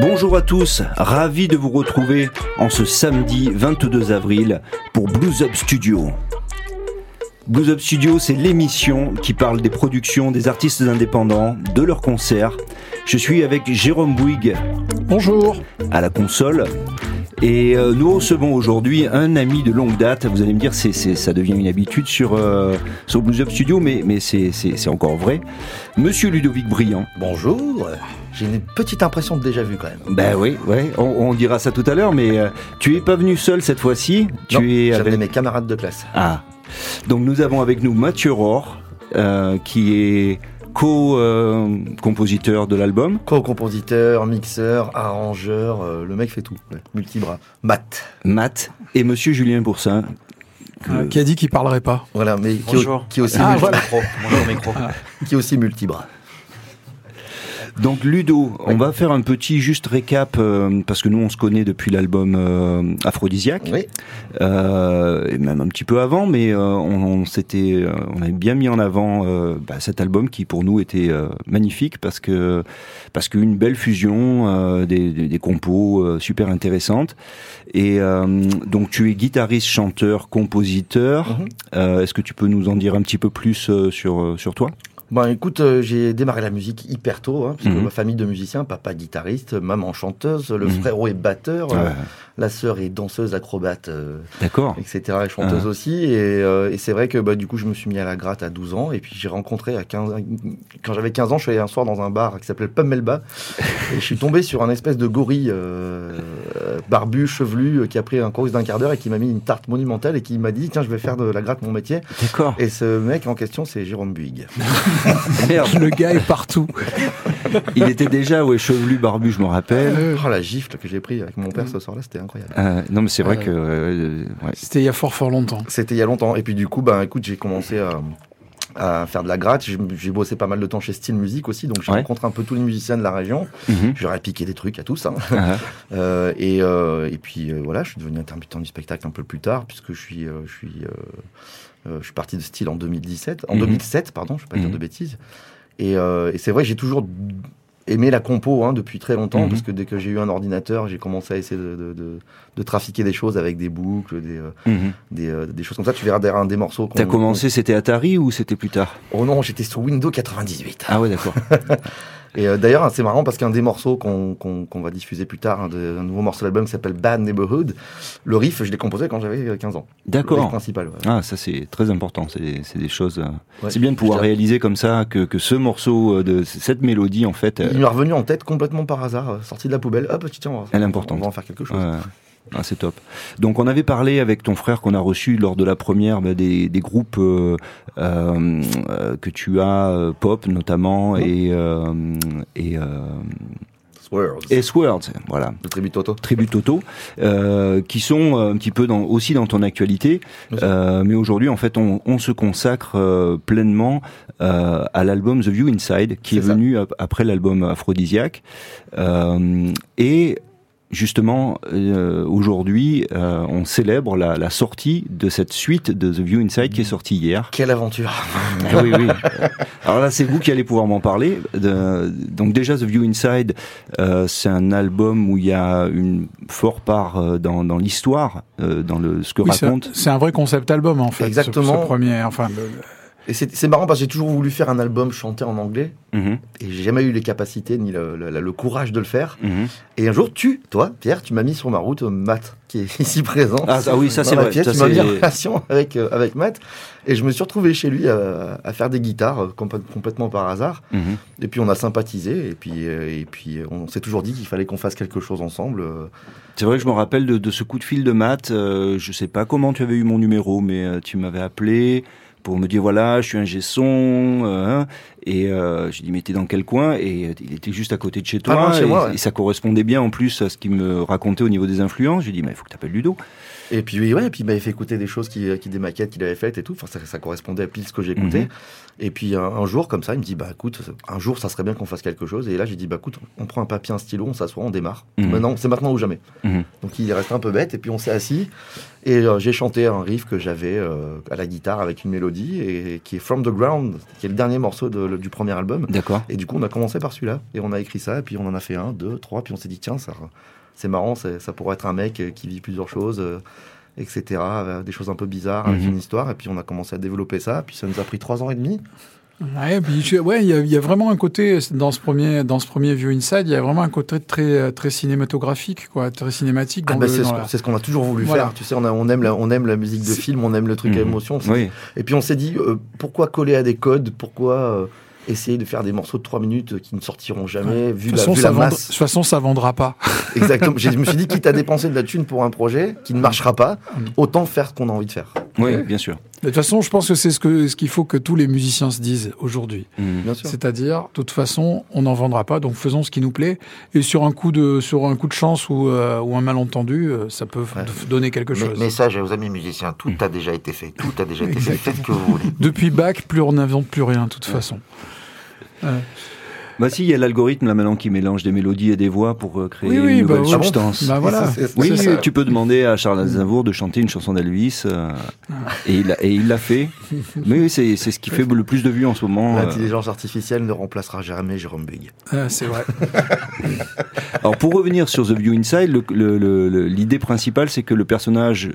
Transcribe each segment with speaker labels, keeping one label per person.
Speaker 1: Bonjour à tous, ravi de vous retrouver en ce samedi 22 avril pour Blues Up Studio. Blues Up Studio, c'est l'émission qui parle des productions des artistes indépendants, de leurs concerts. Je suis avec Jérôme Bouygues.
Speaker 2: Bonjour.
Speaker 1: À la console. Et euh, nous recevons aujourd'hui un ami de longue date. Vous allez me dire, c'est, ça devient une habitude sur, euh, sur Blues Up Studio, mais, mais c'est, encore vrai. Monsieur Ludovic Briand.
Speaker 3: Bonjour. J'ai une petite impression de déjà vu quand même.
Speaker 1: Ben oui, ouais. On, dira ça tout à l'heure, mais euh, tu es pas venu seul cette fois-ci.
Speaker 3: Tu non, es avec mes camarades de classe.
Speaker 1: Ah. Donc nous avons avec nous Mathieu Rohr, qui est co-compositeur de l'album.
Speaker 3: Co-compositeur, mixeur, arrangeur, euh, le mec fait tout, multibras. Matt.
Speaker 1: Matt et monsieur Julien Boursin.
Speaker 2: Euh, qui a dit qu'il parlerait pas.
Speaker 3: Voilà, mais qui, qui aussi ah, micro. qui est aussi multibras.
Speaker 1: Donc Ludo, on va faire un petit juste récap euh, parce que nous on se connaît depuis l'album euh, Aphrodisiaque,
Speaker 3: oui.
Speaker 1: euh, et même un petit peu avant, mais euh, on, on s'était, on avait bien mis en avant bah, cet album qui pour nous était magnifique parce que parce qu'une belle fusion des, des, des, compos super intéressantes. Et donc tu es guitariste, chanteur, compositeur. Mm-hmm. Est-ce que tu peux nous en dire un petit peu plus sur sur toi?
Speaker 3: Bon, écoute, euh, j'ai démarré la musique hyper tôt, hein, parce que mhm. ma famille de musiciens, papa guitariste, maman chanteuse, le mhm. frère est batteur, euh, la sœur est danseuse, acrobate, euh,
Speaker 1: d'accord,
Speaker 3: etc. Et chanteuse ah. aussi. Et, et c'est vrai que bah, du coup, je me suis mis à la gratte à 12 ans, et puis j'ai rencontré à 15, quand j'avais 15 ans, je suis allé un soir dans un bar qui s'appelait le Pummelba, et je suis tombé sur un espèce de gorille barbu, chevelu, qui a pris un course d'un quart d'heure et qui m'a mis une tarte monumentale et qui m'a dit tiens, je vais faire de la gratte mon métier.
Speaker 1: D'accord.
Speaker 3: Et ce mec en question, c'est Jérôme Buig.
Speaker 2: Merde. Le gars est partout.
Speaker 1: Il était déjà ouais, chevelu, barbu, je me rappelle.
Speaker 3: Oh, la gifle que j'ai pris avec mon père ce soir-là, c'était incroyable.
Speaker 1: Euh, non, mais c'est vrai que. Euh,
Speaker 2: c'était il y a fort, fort longtemps.
Speaker 3: C'était il y a longtemps. Et puis, du coup, ben, écoute, j'ai commencé à à faire de la gratte. J'ai bossé pas mal de temps chez Style Music aussi, donc j'ai rencontré un peu tous les musiciens de la région. Mm J'aurais piqué des trucs à tous. Hein. Ah. euh, et, euh, et, puis euh, voilà, je suis devenu intermittent du spectacle un peu plus tard, puisque je suis, je suis euh, je suis parti de style en 2017, en 2007, mhm. pardon, je ne vais pas dire mhm. de bêtises. Et, euh, et c'est vrai, j'ai toujours aimé la compo hein, depuis très longtemps, mhm. parce que dès que j'ai eu un ordinateur, j'ai commencé à essayer de, de, de, trafiquer des choses avec des boucles, des, euh, des, des, choses comme ça. Tu verras derrière un des morceaux.
Speaker 1: T'as commencé, c'était Atari ou c'était plus tard?
Speaker 3: Oh non, j'étais sur Windows 98.
Speaker 1: Ah ouais, d'accord.
Speaker 3: Et euh, d'ailleurs, c'est marrant parce qu'un des morceaux qu'on va diffuser plus tard, un, de, un nouveau morceau de l'album qui s'appelle Bad Neighborhood, le riff, je l'ai composé quand j'avais 15 ans.
Speaker 1: D'accord.
Speaker 3: principal.
Speaker 1: Ah, ça c'est très important. C'est des choses. Euh, c'est bien de pouvoir réaliser comme ça que, que ce morceau euh, de cette mélodie, en fait.
Speaker 3: Il m'est revenu en tête complètement par hasard, sorti de la poubelle. Hop, tiens, on va,
Speaker 1: Elle est importante.
Speaker 3: on va en faire quelque chose.
Speaker 1: Ah, c'est top. Donc on avait parlé avec ton frère qu'on a reçu lors de la première bah, des, des, groupes euh, euh, que tu as, euh, pop notamment, et, euh, et
Speaker 3: S-Worlds,
Speaker 1: voilà.
Speaker 3: Le Tribut Toto.
Speaker 1: Tribut Toto, euh, qui sont un petit peu dans, aussi dans ton actualité. Euh, mais aujourd'hui, en fait, on, on se consacre pleinement à l'album The View Inside, qui est, est venu après l'album Aphrodisiaque. et justement, euh, aujourd'hui, euh, on célèbre la, la, sortie de cette suite de The View Inside qui est sortie hier.
Speaker 3: Quelle aventure
Speaker 1: ah Oui, oui. Alors là, c'est vous qui allez pouvoir m'en parler. De, donc déjà, The View Inside, euh, c'est un album où il y a une forte part euh, dans, dans l'histoire, euh, dans le ce que raconte.
Speaker 2: C'est un vrai concept album en fait.
Speaker 3: Exactement.
Speaker 2: Ce, premier, enfin.
Speaker 3: Et c'est marrant parce que j'ai toujours voulu faire un album chanté en anglais mhm. et j'ai jamais eu les capacités ni le, le, le courage de le faire. Mhm. Et un jour, tu, toi, Pierre, tu m'as mis sur ma route Matt, qui est ici présent.
Speaker 1: Ah, ah oui, ça c'est vrai.
Speaker 3: Pièce, tu m'as mis en relation avec euh, avec Matt et je me suis retrouvé chez lui à, à faire des guitares euh, complètement par hasard. Mhm. Et puis on a sympathisé et puis euh, et puis on s'est toujours dit qu'il fallait qu'on fasse quelque chose ensemble.
Speaker 1: C'est vrai que je me rappelle de, de, ce coup de fil de Matt. Euh, je sais pas comment tu avais eu mon numéro, mais tu m'avais appelé pour me dire voilà, je suis un gesson. Euh, hein, et euh, je lui dis mais t'es dans quel coin? Et euh, il était juste à côté de chez toi.
Speaker 3: Ah
Speaker 1: et,
Speaker 3: moi,
Speaker 1: et, ça correspondait bien en plus à ce qu'il me racontait au niveau des influences. Je lui dis mais il faut que tu appelles Ludo.
Speaker 3: Et puis ouais, et puis il m'avait fait écouter des choses qui, qui des maquettes qu'il avait faites et tout. Enfin, ça, ça correspondait à pile ce que j'écoutais. Mm -hmm. Et puis un, un, jour comme ça, il me dit bah écoute, un jour ça serait bien qu'on fasse quelque chose. Et là j'ai dit bah écoute, on prend un papier, un stylo, on s'assoit, on démarre. Mm -hmm. Maintenant, c'est maintenant ou jamais. Mm -hmm. Donc il est resté un peu bête et puis on s'est assis. Et euh, j'ai chanté un riff que j'avais euh, à la guitare avec une mélodie et qui est From the Ground, qui est le dernier morceau de, du premier album.
Speaker 4: D'accord.
Speaker 3: Et du coup, on a commencé par celui-là et on a écrit ça. Et puis on en a fait un, deux, trois. Puis on s'est dit tiens, ça, c'est marrant, ça pourrait être un mec qui vit plusieurs choses. Euh, etc. Des choses un peu bizarres, avec mhm. une histoire. Et puis on a commencé à développer ça. Puis ça nous a pris trois ans et demi.
Speaker 2: Ouais, puis ouais, il y, y, a vraiment un côté dans ce premier dans ce premier View Inside, il y a vraiment un côté très très cinématographique, quoi, très cinématique.
Speaker 3: Ah bah c'est ce qu'on a toujours voulu faire. Tu sais, on, a, on aime la, on aime la musique de film, on aime le truc à mhm. émotion. Oui. Et puis on s'est dit euh, pourquoi coller à des codes, pourquoi euh, essayer de faire des morceaux de 3 minutes qui ne sortiront jamais, vu, la,
Speaker 2: vu la
Speaker 3: masse.
Speaker 2: De toute façon, ça vendra pas.
Speaker 3: Exactement. Je me suis dit, quitte à dépenser de la thune pour un projet qui ne marchera pas, mm. autant faire ce qu'on a envie de faire.
Speaker 4: Oui, bien sûr.
Speaker 2: De toute façon, je pense que c'est ce que ce qu'il faut que tous les musiciens se disent aujourd'hui.
Speaker 3: Mmh.
Speaker 2: C'est-à-dire, de toute façon, on n'en vendra pas, donc faisons ce qui nous plaît. Et sur un coup de sur un coup de chance ou, euh, ou un malentendu, euh, ça peut donner quelque chose.
Speaker 5: Message aux amis musiciens tout a déjà été fait, tout a déjà été fait. Faites ce que vous voulez.
Speaker 2: Depuis Bach, plus on n'invente plus rien, de toute façon.
Speaker 4: Bah si, il y a l'algorithme là maintenant qui mélange des mélodies et des voix pour euh, créer une bah, nouvelle substance.
Speaker 2: Bah, voilà.
Speaker 4: oui, tu peux demander à Charles Aznavour de chanter une chanson d'Elvis euh, et il et il l'a fait. Mais oui, c'est c'est ce qui fait le plus de vues en ce moment.
Speaker 3: Euh. L'intelligence artificielle ne remplacera jamais Jérôme Big.
Speaker 2: Ah, c'est vrai.
Speaker 4: Alors pour revenir sur The View Inside, l'idée principale c'est que le personnage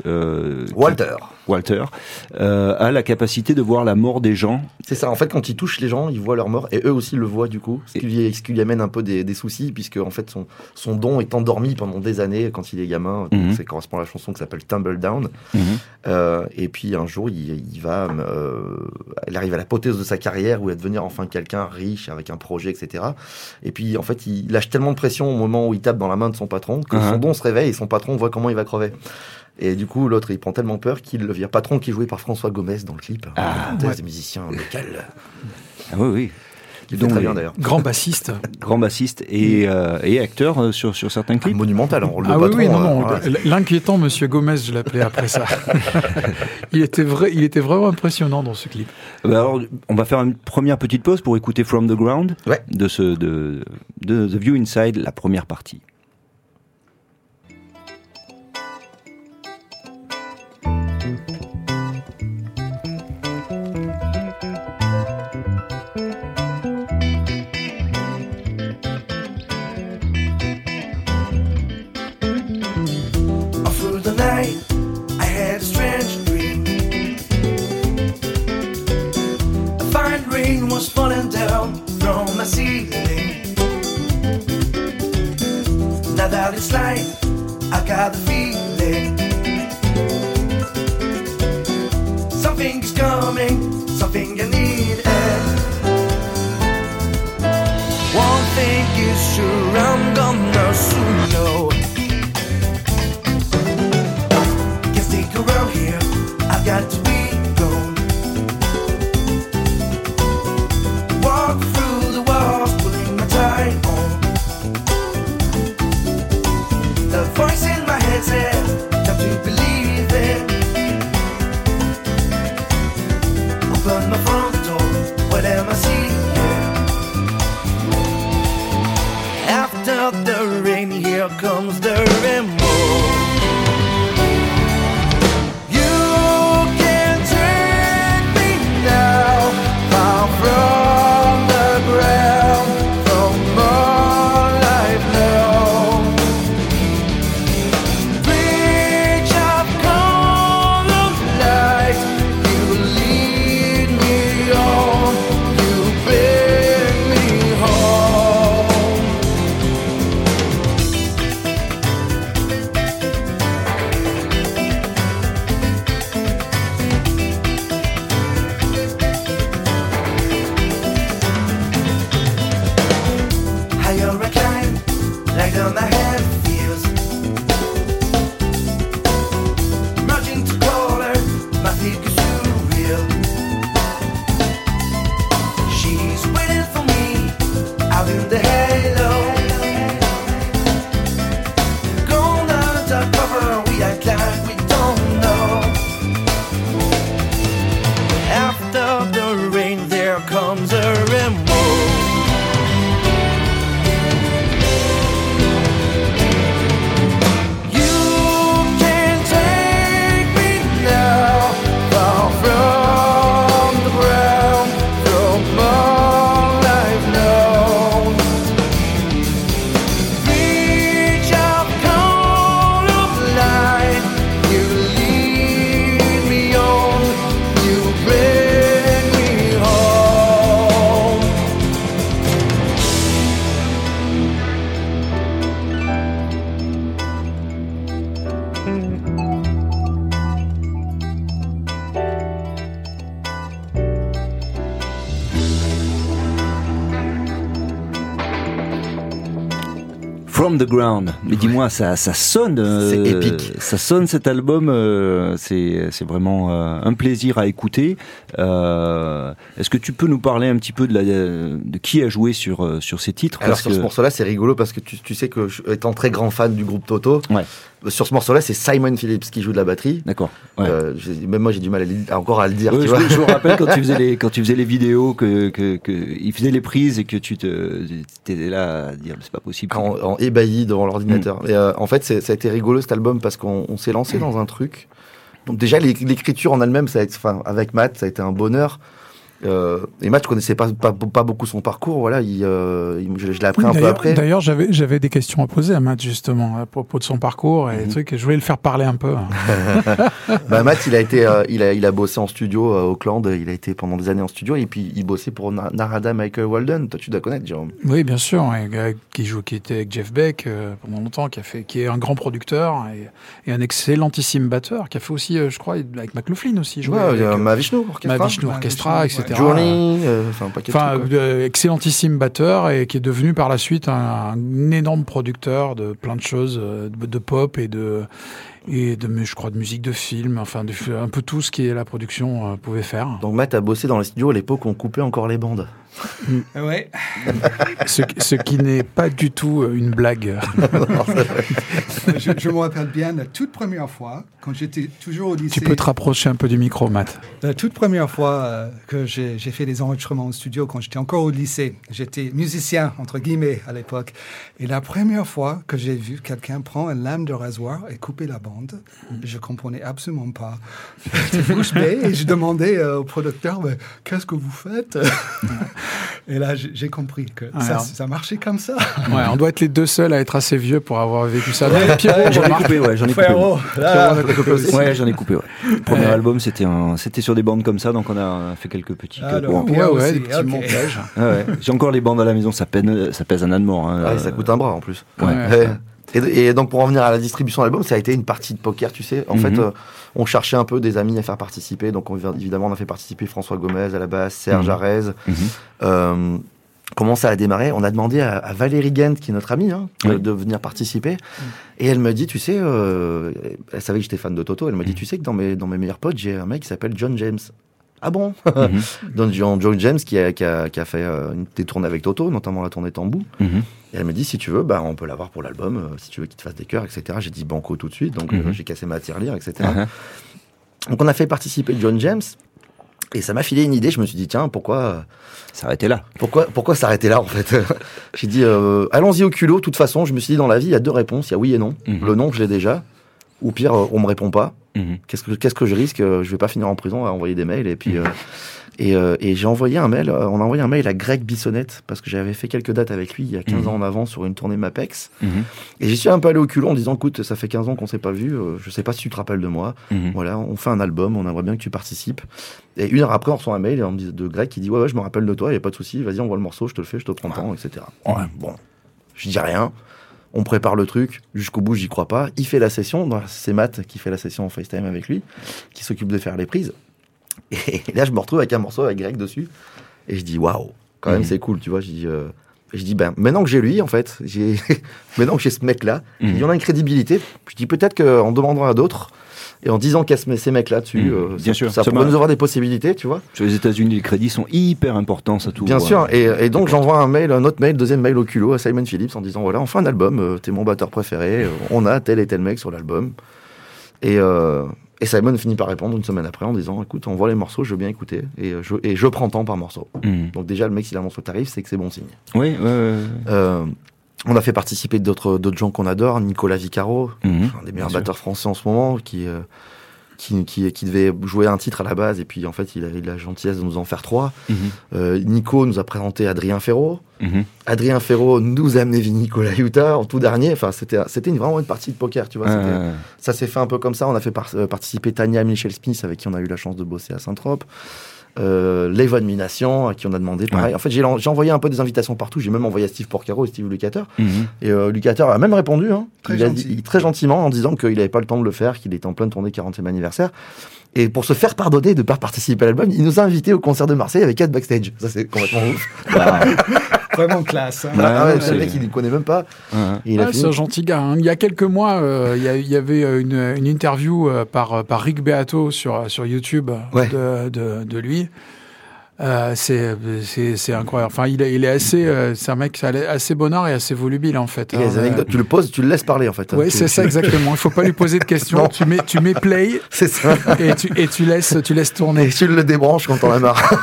Speaker 3: Walter
Speaker 4: Walter a la capacité de voir la mort des gens.
Speaker 3: C'est ça. En fait, quand il touche les gens, il voit leur mort et eux aussi le voient du coup ce qui, lui, ce qui lui amène un peu des, des, soucis, puisque en fait son, son don est endormi pendant des années quand il est gamin. Mm Ça correspond à la chanson qui s'appelle Tumble Down. Mhm. euh, et puis un jour, il, il va, euh, il arrive à l'apothéose de sa carrière où il va devenir enfin quelqu'un riche avec un projet, etc. Et puis en fait, il lâche tellement de pression au moment où il tape dans la main de son patron que son uh-huh. don se réveille et son patron voit comment il va crever. Et du coup, l'autre, il prend tellement peur qu'il le vire patron qui est joué par François Gomez dans le clip.
Speaker 4: Ah,
Speaker 3: des musiciens local.
Speaker 4: Ah oui, oui.
Speaker 3: Donc, très bien d'ailleurs.
Speaker 2: Grand bassiste.
Speaker 4: Grand bassiste et, euh, et acteur euh, sur, sur certains clips.
Speaker 3: monumental, on le
Speaker 2: ah,
Speaker 3: patron,
Speaker 2: oui, oui, non, non. Euh, L'inquiétant Monsieur Gomez, je l'appelais après ça. il, était vrai, il était vraiment impressionnant dans ce clip.
Speaker 4: Bah alors, on va faire une première petite pause pour écouter From the Ground
Speaker 3: ouais.
Speaker 4: de, ce, de, de The View Inside, la première partie. Now that it's light, I got the
Speaker 1: feeling. Mais dis-moi, ça, ça sonne.
Speaker 3: c'est épique.
Speaker 1: Ça sonne cet album. c'est, c'est vraiment un plaisir à écouter. est-ce que tu peux nous parler un petit peu de, la, de qui a joué sur, sur ces titres?
Speaker 3: Alors sur ce morceau-là, c'est rigolo parce que tu, tu sais que, étant très grand fan du groupe Toto,
Speaker 1: ouais.
Speaker 3: Sur ce morceau-là, c'est Simon Phillips qui joue de la batterie.
Speaker 1: D'accord.
Speaker 3: Euh, même moi, j'ai du mal à, encore à le dire. tu
Speaker 1: je,
Speaker 3: vois
Speaker 1: je, me rappelle quand tu faisais les quand tu faisais les vidéos que, que, que il faisait les prises et que tu te étais là à dire c'est pas possible.
Speaker 3: En, en ébahi devant l'ordinateur. Mm. Et euh, en fait, ça a été rigolo cet album parce qu'on s'est lancé dans un truc. Donc déjà, l'écriture en elle-même, ça a été, enfin, avec Matt, ça a été un bonheur. Euh, et Matt, je connaissais pas, pas, pas, beaucoup son parcours. Voilà, il, euh, je, l'ai appris un peu après.
Speaker 2: D'ailleurs, j'avais j'avais des questions à poser à Matt justement à propos de son parcours et mhm. trucs. Et je voulais le faire parler un peu.
Speaker 3: bah, Matt, il a été, euh, il a il a bossé en studio à Auckland. Il a été pendant des années en studio et puis il bossait pour Narada Michael Walden. Toi, tu dois connaître, Jérôme.
Speaker 2: Oui, bien sûr. qui joue, qui était avec Jeff Beck euh, pendant longtemps, qui a fait, qui est un grand producteur et, et un excellentissime batteur, qui a fait aussi, euh, je crois, avec McLaughlin aussi.
Speaker 3: Joué ouais, avec, Mahavishnu
Speaker 2: Orchestra. Mahavishnu Orchestra, etc.
Speaker 3: Journey, euh, enfin,
Speaker 2: euh, excellentissime batteur et qui est devenu par la suite un, énorme producteur de plein de choses, euh, de, pop et de et de, je crois, de musique de film, enfin, de, un peu tout ce qui est la production pouvait faire.
Speaker 3: Donc Matt a bossé dans les studios à l'époque où on coupait encore les bandes.
Speaker 2: Ouais. ce, ce, qui n'est pas du tout une blague.
Speaker 6: je, je, me rappelle bien la toute première fois quand j'étais toujours au lycée.
Speaker 2: Tu peux te rapprocher un peu du micro, Matt.
Speaker 6: La toute première fois euh, que j'ai fait des enregistrements au studio, quand j'étais encore au lycée, j'étais musicien, entre guillemets, à l'époque. Et la première fois que j'ai vu quelqu'un prendre une lame de rasoir et couper la bande, je comprenais absolument pas. J'étais bouche bée et je demandais euh, au producteur, qu'est-ce que vous faites? Et là, j'ai compris que ça, ça, marchait comme ça.
Speaker 2: Ouais, on doit être les deux seuls à être assez vieux pour avoir vécu ça.
Speaker 1: j'en ai coupé, ouais, j'en ai coupé. Ouais, j'en ai coupé. Ouais. Le premier album, c'était un... c'était sur des bandes comme ça, donc on a fait quelques petits.
Speaker 6: Ah, ouais, ouais, des petits
Speaker 1: montages. ouais. J'ai encore les bandes à la maison, ça, peine, ça pèse un âne mort. Hein.
Speaker 3: Ah, ça coûte un bras en plus. Ouais. Et, donc pour en venir à la distribution de l'album, ça a été une partie de poker, tu sais. En mhm. fait, euh, on cherchait un peu des amis à faire participer. Donc on, évidemment, on a fait participer François Gomez à la base, Serge mmh. Euh, comment ça a démarré? On a demandé à, Valérie Gent, qui est notre amie, hein, de, venir participer. Mm. Et elle me dit, tu sais, euh, elle savait que j'étais fan de Toto, elle me dit, mm. tu sais que dans mes, dans mes meilleurs potes, j'ai un mec qui s'appelle John James. Ah bon mm-hmm. Donc John, John, James qui a, qui a, qui a fait euh, des tournées avec Toto, notamment la tournée Tambou. Mm-hmm. Et elle me dit, si tu veux, bah, on peut l'avoir pour l'album, euh, si tu veux qu'il te fasse des chœurs, etc. J'ai dit banco tout de suite, donc mm-hmm. j'ai cassé ma tirelire, etc. Uh-huh. Donc on a fait participer John James. Et ça m'a filé une idée. Je me suis dit, tiens, pourquoi
Speaker 1: s'arrêter là
Speaker 3: Pourquoi, pourquoi s'arrêter là, en fait J'ai dit, euh, allons-y au culot. De toute façon, je me suis dit, dans la vie, il y a deux réponses. Il y a oui et non. Mhm. Le non, je l'ai déjà. Ou pire, euh, on me répond pas. Mhm. Qu'est-ce que qu'est-ce que je risque Je vais pas finir en prison à envoyer des mails. Et puis, mhm. euh, euh, et, j'ai envoyé un mail, euh, on a envoyé un mail à Greg Bissonnette, parce que j'avais fait quelques dates avec lui il y a 15 mhm. ans en avant sur une tournée Mapex. Et j'y suis un peu allé au culot en disant, écoute, ça fait 15 ans qu'on s'est pas vu, euh, je sais pas si tu te rappelles de moi. Voilà, on fait un album, on aimerait bien que tu participes. Et une heure après, on reçoit un mail de Greg qui dit, ouais, ouais, je me rappelle de toi, il y a pas de souci, vas-y, on voit le morceau, je te le fais, je te prends temps, etc. bon, je dis rien. On prépare le truc, jusqu'au bout, j'y crois pas. Il fait la session, c'est Matt qui fait la session en FaceTime avec lui, qui s'occupe de faire les prises. Et là, je me retrouve avec un morceau avec Greg dessus. Et je dis, waouh, quand même, mhm. c'est cool, tu vois. Je dis, euh, je dis, ben, maintenant que j'ai lui, en fait, maintenant que j'ai ce mec-là, il y en a une crédibilité. Je dis, peut-être qu'en demandant à d'autres, et en disant a ces mecs-là dessus, mhm. euh, Bien ça, sûr. ça, pourrait nous avoir des possibilités, tu vois.
Speaker 1: Sur les États-Unis, les crédits sont hyper importants, ça tout.
Speaker 3: Bien sûr. Et, et donc, j'envoie un mail, un autre mail, deuxième mail au culot à Simon Phillips en disant, voilà, on fait un album, euh, t'es mon batteur préféré, on a tel et tel mec sur l'album. Et, et Simon finit par répondre une semaine après en disant écoute, on voit les morceaux, je veux bien écouter et je, et je prends temps par morceau. Hmm. Donc déjà, le mec, s'il annonce le tarif, c'est que c'est bon signe.
Speaker 1: Oui,
Speaker 3: euh, on a fait participer d'autres gens qu'on adore, Nicolas Vicaro, hmm. un des meilleurs batteurs français en ce moment, qui, euh, qui, qui, devait jouer un titre à la base, et puis en fait, il a eu la gentillesse de nous en faire trois. Mhm. Euh, Nico nous a présenté Adrien Ferro. Mhm. Adrien Ferro nous a amené Nicolas Utah en tout dernier. Enfin, c'était, c'était une, vraiment une partie de poker, tu vois. Ça s'est fait un peu comme ça. On a fait euh, participer Tania Michel Smith, avec qui on a eu la chance de bosser à Saint-Trope euh, Levon Mination, à qui on a demandé pareil. En fait, j'ai envoyé un peu des invitations partout. J'ai même envoyé à Steve Porcaro et Steve Lucater. Mhm. Et euh, Lucater a même répondu, hein,
Speaker 6: très,
Speaker 3: très gentiment, en disant qu'il n'avait pas le temps de le faire, qu'il était en pleine tournée 40e anniversaire. Et pour se faire pardonner de ne pas participer à l'album, il nous a invités au concert de Marseille avec quatre backstage. Ça, c'est complètement ouf.
Speaker 6: Vraiment classe. Hein.
Speaker 3: Ah ouais, le mec, il ne connaît même pas.
Speaker 2: Il c'est un gentil gars. Hein. Il y a quelques mois, euh, il, y a, il, y avait une, une interview euh, par, par Rick Beato sur, sur YouTube
Speaker 3: ouais.
Speaker 2: de, de, de, lui. Euh, c'est c'est incroyable. Enfin, il est, il est assez, euh, c'est un mec assez bonheur et assez volubile en fait.
Speaker 3: Hein, euh...
Speaker 2: Tu
Speaker 3: le poses, tu le laisses parler en fait.
Speaker 2: Oui, c'est ça exactement. Il faut pas lui poser de questions. tu mets, tu mets play.
Speaker 3: C'est ça.
Speaker 2: Et tu, et tu laisses, tu laisses tourner.
Speaker 3: Et tu le débranches quand on a marre.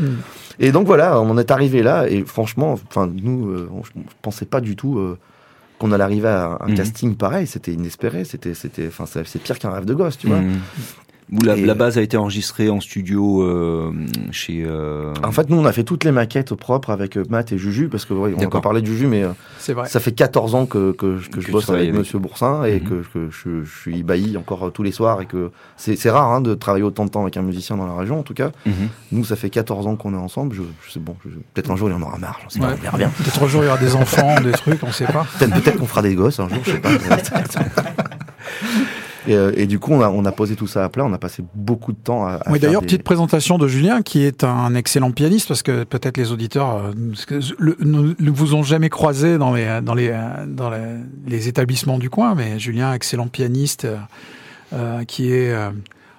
Speaker 3: et donc voilà, on est arrivé là et franchement, enfin nous, euh, on, ne pensait pas du tout euh, qu'on allait arriver à un mmh. casting pareil. C'était inespéré. C'était, c'était, enfin c'est pire qu'un rêve de gosse, tu vois.
Speaker 1: Mmh. Où la, la, base a été enregistrée en studio euh, chez. Euh...
Speaker 3: En fait, nous, on a fait toutes les maquettes propres avec Matt et Juju, parce que ouais, on a pas parlé de Juju, mais
Speaker 2: vrai.
Speaker 3: ça fait 14 ans que, que, que, que je bosse avec, avec Monsieur Boursin et mm -hmm. que, que je, je, suis ébahi encore tous les soirs et que c'est rare hein, de travailler autant de temps avec un musicien dans la région, en tout cas.
Speaker 1: Mm -hmm.
Speaker 3: Nous, ça fait 14 ans qu'on est ensemble. Je, je sais bon, peut-être un jour il y en aura marre. Sais
Speaker 2: ouais.
Speaker 3: pas, on verra bien.
Speaker 2: Peut-être un jour il y aura des enfants, des trucs, on sait pas.
Speaker 3: Peut-être peut qu'on fera des gosses un jour, je sais pas. Et, euh, et, du coup, on a, on a, posé tout ça à plat. On a passé beaucoup de temps à. à
Speaker 2: oui, d'ailleurs,
Speaker 3: des...
Speaker 2: petite présentation de Julien, qui est un excellent pianiste, parce que peut-être les auditeurs euh, ne vous ont jamais croisé dans les, dans les, dans les, les établissements du coin, mais Julien, excellent pianiste, euh, qui est.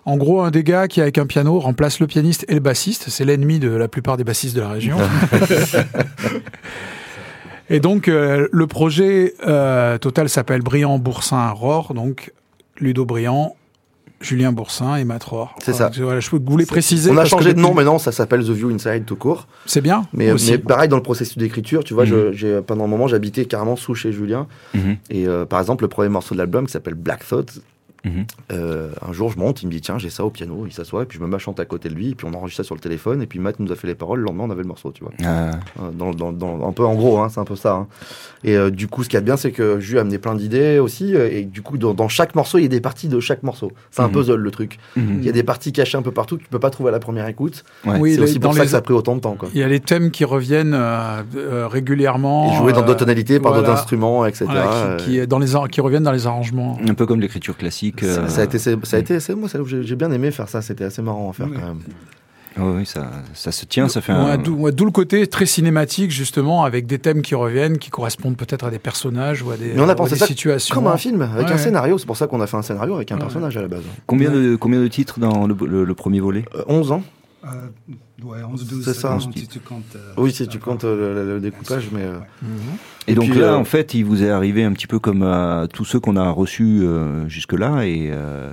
Speaker 2: En gros, un des gars qui, avec un piano, remplace le pianiste et le bassiste. C'est l'ennemi de la plupart des bassistes de la région. et donc, euh, le projet euh, total s'appelle Briand Boursin Rohr. Donc, Ludo Briand, Julien Boursin et Matt Rohr.
Speaker 3: C'est ça.
Speaker 2: Voilà, je voulais préciser.
Speaker 3: On a changé de nom maintenant, ça s'appelle The View Inside tout court.
Speaker 2: C'est bien.
Speaker 3: Mais, mais, pareil, dans le processus d'écriture, tu vois, mm -hmm. je, pendant un moment, j'habitais carrément sous chez Julien.
Speaker 1: Mm -hmm.
Speaker 3: Et euh, par exemple, le premier morceau de l'album qui s'appelle Black Thought,
Speaker 1: Mmh.
Speaker 3: Euh, un jour, je monte, il me dit tiens, j'ai ça au piano, il s'assoit, et puis je me mets à chanter à côté de lui, et puis on enregistre ça sur le téléphone, et puis Matt nous a fait les paroles, le lendemain on avait le morceau, tu vois.
Speaker 1: Ah.
Speaker 3: Dans, dans, dans, un peu en gros, hein, c'est un peu ça. Hein. Et euh, du coup, ce qui est bien, c'est que Ju a amené plein d'idées aussi, et du coup, dans, chaque morceau, il y a des parties de chaque morceau. C'est un
Speaker 1: mmh.
Speaker 3: puzzle le truc.
Speaker 1: Mmh.
Speaker 3: Il y a des parties cachées un peu partout que tu peux pas trouver à la première écoute.
Speaker 1: Ouais.
Speaker 2: Oui,
Speaker 3: c'est aussi pour ça
Speaker 2: les...
Speaker 3: que ça a pris autant de temps. Quoi.
Speaker 2: Il y a les thèmes qui reviennent euh, euh, régulièrement.
Speaker 3: Et joués dans d'autres tonalités, par
Speaker 2: voilà.
Speaker 3: d'autres instruments, etc.
Speaker 2: Voilà, qui, qui, dans les, qui reviennent dans les arrangements.
Speaker 1: Un peu comme l'écriture classique.
Speaker 3: Ça, ça a été ça a été assez, moi j'ai bien aimé faire ça c'était assez marrant à faire
Speaker 6: Oui.
Speaker 3: quand même.
Speaker 1: Oh oui, ça, ça se tient, ça fait
Speaker 2: Ouais,
Speaker 1: un...
Speaker 2: D'où ouais, d'où le côté très cinématique, justement, avec des thèmes qui reviennent, qui correspondent peut-être à des personnages ou à des,
Speaker 3: Mais on a
Speaker 2: ou à
Speaker 3: pensé
Speaker 2: des
Speaker 3: ça
Speaker 2: situations.
Speaker 3: comme un film avec
Speaker 2: Ouais,
Speaker 3: un scénario. C'est pour ça qu'on a fait un scénario avec un
Speaker 2: Ouais.
Speaker 3: personnage à la base.
Speaker 1: Combien, de, combien de titres dans le, le, le premier volet?
Speaker 3: Euh, 11 ans
Speaker 6: Euh, ouais, 11, 12,
Speaker 3: C'est ça,
Speaker 6: si tu comptes. euh,
Speaker 3: oui si tu comptes euh, le, le découpage mais euh,
Speaker 2: Mhm.
Speaker 1: Et,
Speaker 3: Et
Speaker 1: donc
Speaker 3: puis,
Speaker 1: là,
Speaker 3: euh,
Speaker 1: en fait, il vous est arrivé un petit peu comme à tous ceux qu'on a reçus euh, jusque-là, et euh,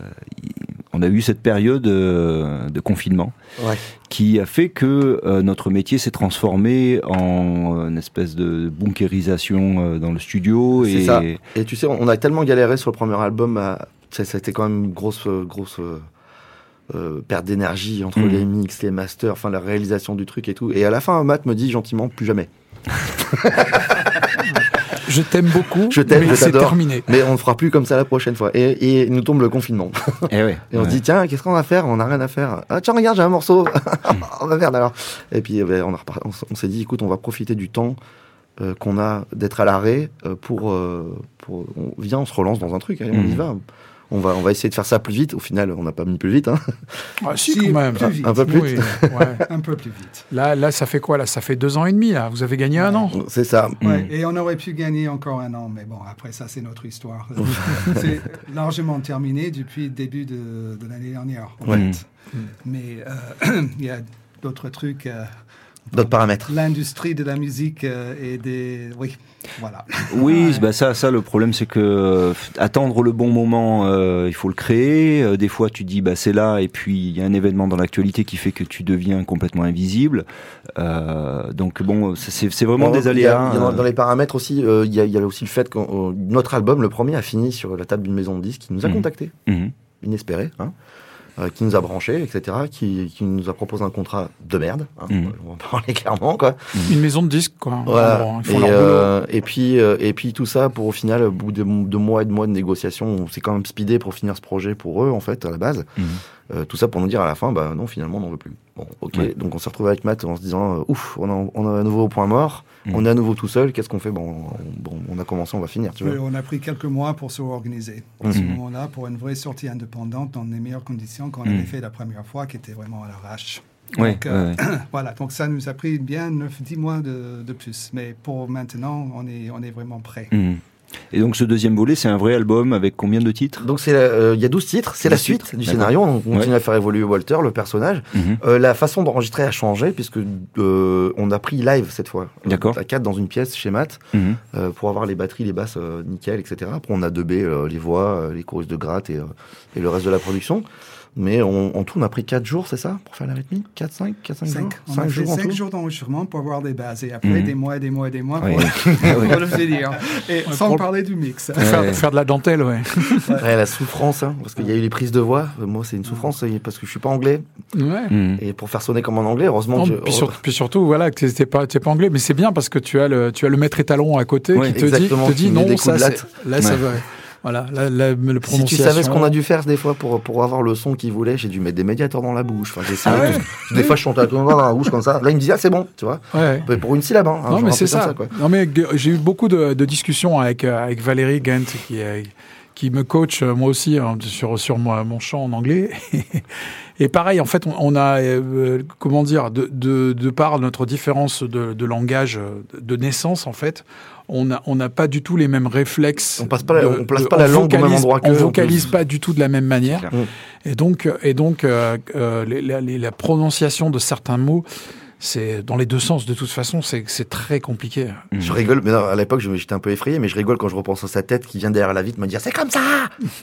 Speaker 1: on a eu cette période euh, de confinement
Speaker 3: ouais
Speaker 1: qui a fait que euh, notre métier s'est transformé en une espèce de bunkérisation euh, dans le studio.
Speaker 3: C'est
Speaker 1: et
Speaker 3: ça. et tu sais on a tellement galéré sur le premier album à- ça, a été quand même une grosse euh, grosse euh, perte d'énergie entre
Speaker 1: Mhm.
Speaker 3: les mix les masters enfin la réalisation du truc et tout et à la fin Matt me dit gentiment plus jamais
Speaker 2: Je t'aime beaucoup,
Speaker 3: Je t'aime,
Speaker 2: mais
Speaker 3: je t'adore.
Speaker 2: terminé.
Speaker 3: mais on ne fera plus comme ça la prochaine fois et, et nous tombe le confinement
Speaker 1: Eh ouais,
Speaker 3: Et on
Speaker 1: ouais.
Speaker 3: se dit, tiens, qu'est-ce qu'on va faire? On n'a rien à faire. Ah, tiens, regarde, j'ai un morceau. on va faire alors. Et puis, eh ben, on, on s'est dit, écoute, on va profiter du temps euh, qu'on a d'être à l'arrêt euh, pour, euh, pour. On, viens, on se relance dans un truc, allez, on y
Speaker 1: Mhm.
Speaker 3: va. On va, on va essayer de faire ça plus vite. Au final, on n'a pas mis plus vite. Hein.
Speaker 2: Ah, si,
Speaker 6: Si,
Speaker 2: quand même.
Speaker 6: plus vite.
Speaker 3: Un peu plus
Speaker 2: Oui, ouais.
Speaker 6: Un peu plus vite.
Speaker 2: Là, là, ça fait quoi là? Ça fait deux ans et demi. Là. Vous avez gagné un an?
Speaker 3: C'est ça.
Speaker 6: Ouais,
Speaker 1: Mm.
Speaker 6: Et on aurait pu gagner encore un an, mais bon, après ça, c'est notre histoire. c'est largement terminé depuis le début de, de l'année dernière. en
Speaker 3: Ouais.
Speaker 6: fait. Mais euh, il y a d'autres trucs. euh,
Speaker 3: D'autres paramètres.
Speaker 6: L'industrie de la musique euh, et des. Oui, voilà.
Speaker 1: Oui,
Speaker 6: Ouais.
Speaker 1: bah ça, ça, le problème, c'est que euh, attendre le bon moment, euh, il faut le créer. Euh, des fois, tu dis, bah c'est là, et puis il y a un événement dans l'actualité qui fait que tu deviens complètement invisible. Euh, donc bon, c'est- vraiment
Speaker 3: Bon,
Speaker 1: des
Speaker 3: il y a-
Speaker 1: aléas.
Speaker 3: y a dans, dans les paramètres aussi, euh, il y, a, il y a aussi le fait que euh, notre album, le premier, a fini sur la table d'une maison de disques qui nous a
Speaker 1: Mhm.
Speaker 3: contactés.
Speaker 1: mhm.
Speaker 3: inespéré, hein, euh, qui nous a branchés, etc., qui, qui nous a proposé un contrat de merde, hein,
Speaker 1: Mhm.
Speaker 3: on va en parler clairement, quoi.
Speaker 2: Une maison de disques, quoi.
Speaker 3: Voilà.
Speaker 2: gros, Ils font
Speaker 3: et,
Speaker 2: leur boulot.
Speaker 3: euh, et puis euh, et puis tout ça pour au final, au bout de, de mois et de mois de négociations, on s'est quand même speedé pour finir ce projet pour eux en fait à la base.
Speaker 1: Mhm.
Speaker 3: Euh, tout ça pour nous dire à la fin, bah non, finalement, on n'en veut plus. Bon, ok. Donc on s'est retrouvé avec Matt en se disant, ouf, on, a, on a à nouveau au point mort, on est à nouveau tout seul, qu'est-ce qu'on fait? Bon, bon, on a commencé, on va finir. Tu vois.
Speaker 6: on a pris quelques mois pour se organiser. À ce mm. moment-là, pour une vraie sortie indépendante dans les meilleures conditions qu'on avait mm. fait la première fois, qui était vraiment à l'arrache. Donc, euh, voilà, donc ça nous a pris bien 9-10 mois de, de, plus. Mais pour maintenant, on est, on est vraiment prêt.
Speaker 1: Et donc ce deuxième volet, c'est un vrai album avec combien de titres?
Speaker 3: Donc euh, il y a 12 titres, c'est la suite du scénario, on continue à faire évoluer Walter, le personnage. Mhm. euh, la façon d'enregistrer a changé puisque euh, on a pris live cette fois.
Speaker 1: D'accord.
Speaker 3: À 4 dans une pièce chez Matt mhm. pour avoir les batteries, les basses nickel, etc. Après on a 2B les voix, les choruses de gratte et, et le reste de la production. Mais on, en tout, on a pris 4 jours, c'est ça Pour faire la rythmique? 4, 5 4, 5, 5 jours?
Speaker 6: 5 jours, 5 jours d'enregistrement pour avoir des bases. Et après, mmh. des mois et des mois et des mois pour, pour le finir. Et ouais, sans pour... parler du mix.
Speaker 2: Ouais. Faire, faire, de la dentelle, ouais.
Speaker 3: ouais la souffrance, hein, parce qu'il y a eu les prises de voix. Moi, c'est une souffrance parce que je suis pas anglais.
Speaker 2: Ouais. Mmh.
Speaker 3: Et pour faire sonner comme en anglais, heureusement
Speaker 2: non,
Speaker 3: que.
Speaker 2: Puis, sur, puis, surtout, voilà, que tu n'es pas, pas anglais, mais c'est bien parce que tu as le, tu as le maître étalon à côté qui te dit, te dit non, ça, là, ça va. Voilà, la, la, le
Speaker 3: Si tu savais ce qu'on a dû faire des fois pour, pour avoir le son qu'il voulait, j'ai dû mettre des médiateurs dans la bouche. Enfin, ah ouais Des fois, je chantais à dans la bouche comme ça. Là, il me disait, ah, c'est bon, tu vois.
Speaker 2: Ouais.
Speaker 3: Pour une syllabe. Hein,
Speaker 2: non, mais c'est ça. ça quoi. Non, mais j'ai eu beaucoup de, de discussions avec, avec Valérie Gant, qui est qui me coach moi aussi hein, sur sur moi, mon chant en anglais. Et pareil, en fait, on, on a euh, comment dire de, de, de par notre différence de, de langage de naissance, en fait, on n'a on a pas du tout les mêmes réflexes.
Speaker 3: On passe pas, la, on place pas la langue au même endroit que
Speaker 2: On vocalise pas du tout de la même manière. Et donc, et donc, euh, euh, les, les, la prononciation de certains mots c'est dans les deux sens de toute façon, c'est très compliqué.
Speaker 3: Je rigole, mais non, à l'époque j'étais un peu effrayé, mais je rigole quand je repense à sa tête qui vient derrière la vitre me dire c'est comme ça,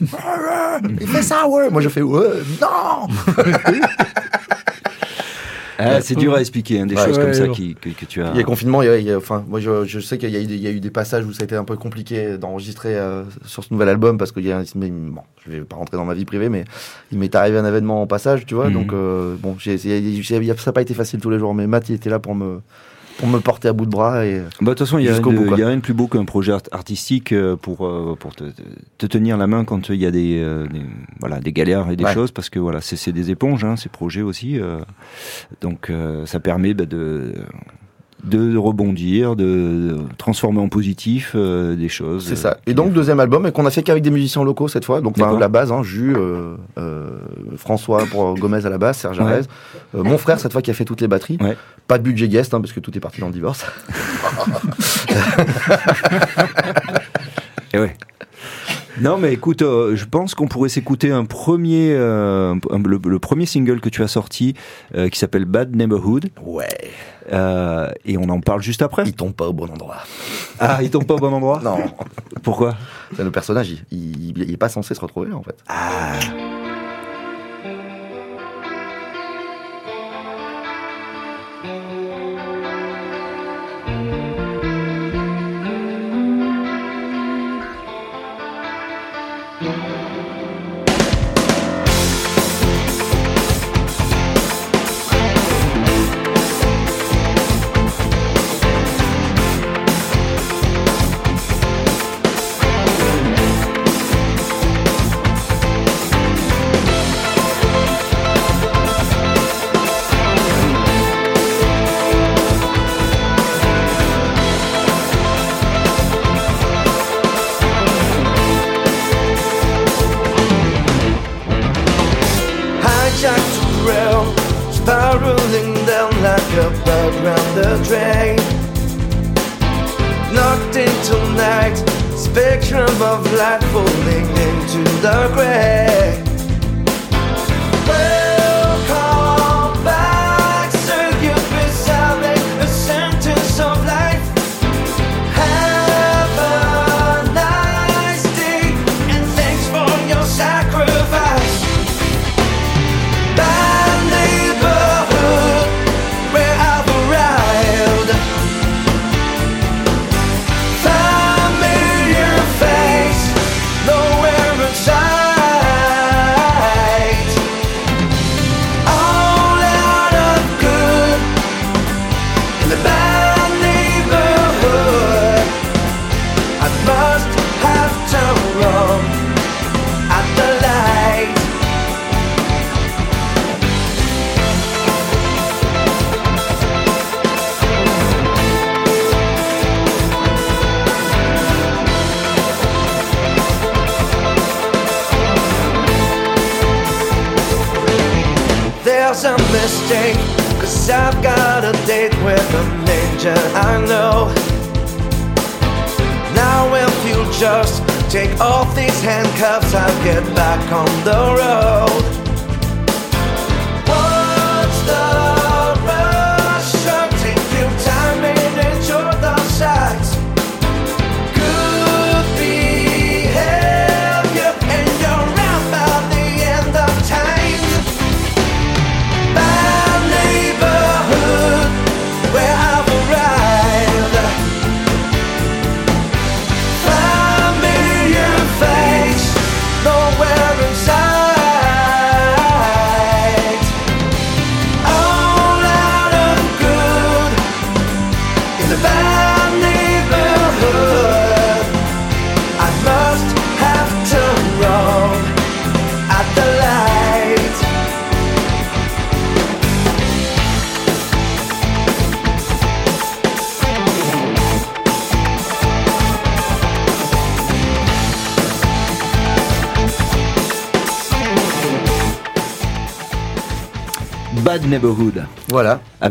Speaker 3: il fait ça ouais, moi je fais ouais, non.
Speaker 1: Ah, c'est dur à expliquer, hein, des ouais, choses ouais, comme ça qui, que, que, tu as.
Speaker 3: Il y a confinement, il y a, il y a enfin, moi je, je sais qu'il y, y, a eu des passages où ça a été un peu compliqué d'enregistrer euh, sur ce nouvel album parce qu'il y a, bon, je vais pas rentrer dans ma vie privée, mais il m'est arrivé un événement en passage, tu vois, mm -hmm. donc euh, bon, j ai, y a, ça n'a pas été facile tous les jours, mais Matt il était là pour me pour me porter à bout de bras. Et
Speaker 1: bah, de toute façon, il n'y a, a, rien de plus beau qu'un projet artistique euh, pour, euh, pour te, te, tenir la main quand il y a des, euh, des, voilà, des galères et des ouais. choses, parce que voilà, c'est des éponges, hein, ces projets aussi. Euh, donc ça permet bah, de de rebondir, de transformer en positif euh, des choses.
Speaker 3: C'est ça. Et donc deuxième album, et qu'on a fait qu'avec des musiciens locaux cette fois. Donc enfin, la base, hein, Jus, euh, euh, François pour Gomez à la basse, Serge ouais. euh, mon frère cette fois qui a fait toutes les batteries.
Speaker 1: Ouais.
Speaker 3: Pas de budget guest hein, parce que tout est parti dans le divorce.
Speaker 1: et ouais. Non, mais écoute, euh, je pense qu'on pourrait s'écouter un premier, euh, le, le, premier single que tu as sorti, euh, qui s'appelle Bad Neighborhood.
Speaker 3: Ouais.
Speaker 1: Et on en parle juste après.
Speaker 3: Il tombe pas au bon endroit.
Speaker 1: Ah, il tombe pas au bon endroit
Speaker 3: Non.
Speaker 1: Pourquoi?
Speaker 3: Le personnage, il, il, il, est pas censé se retrouver là, en fait.
Speaker 1: Ah.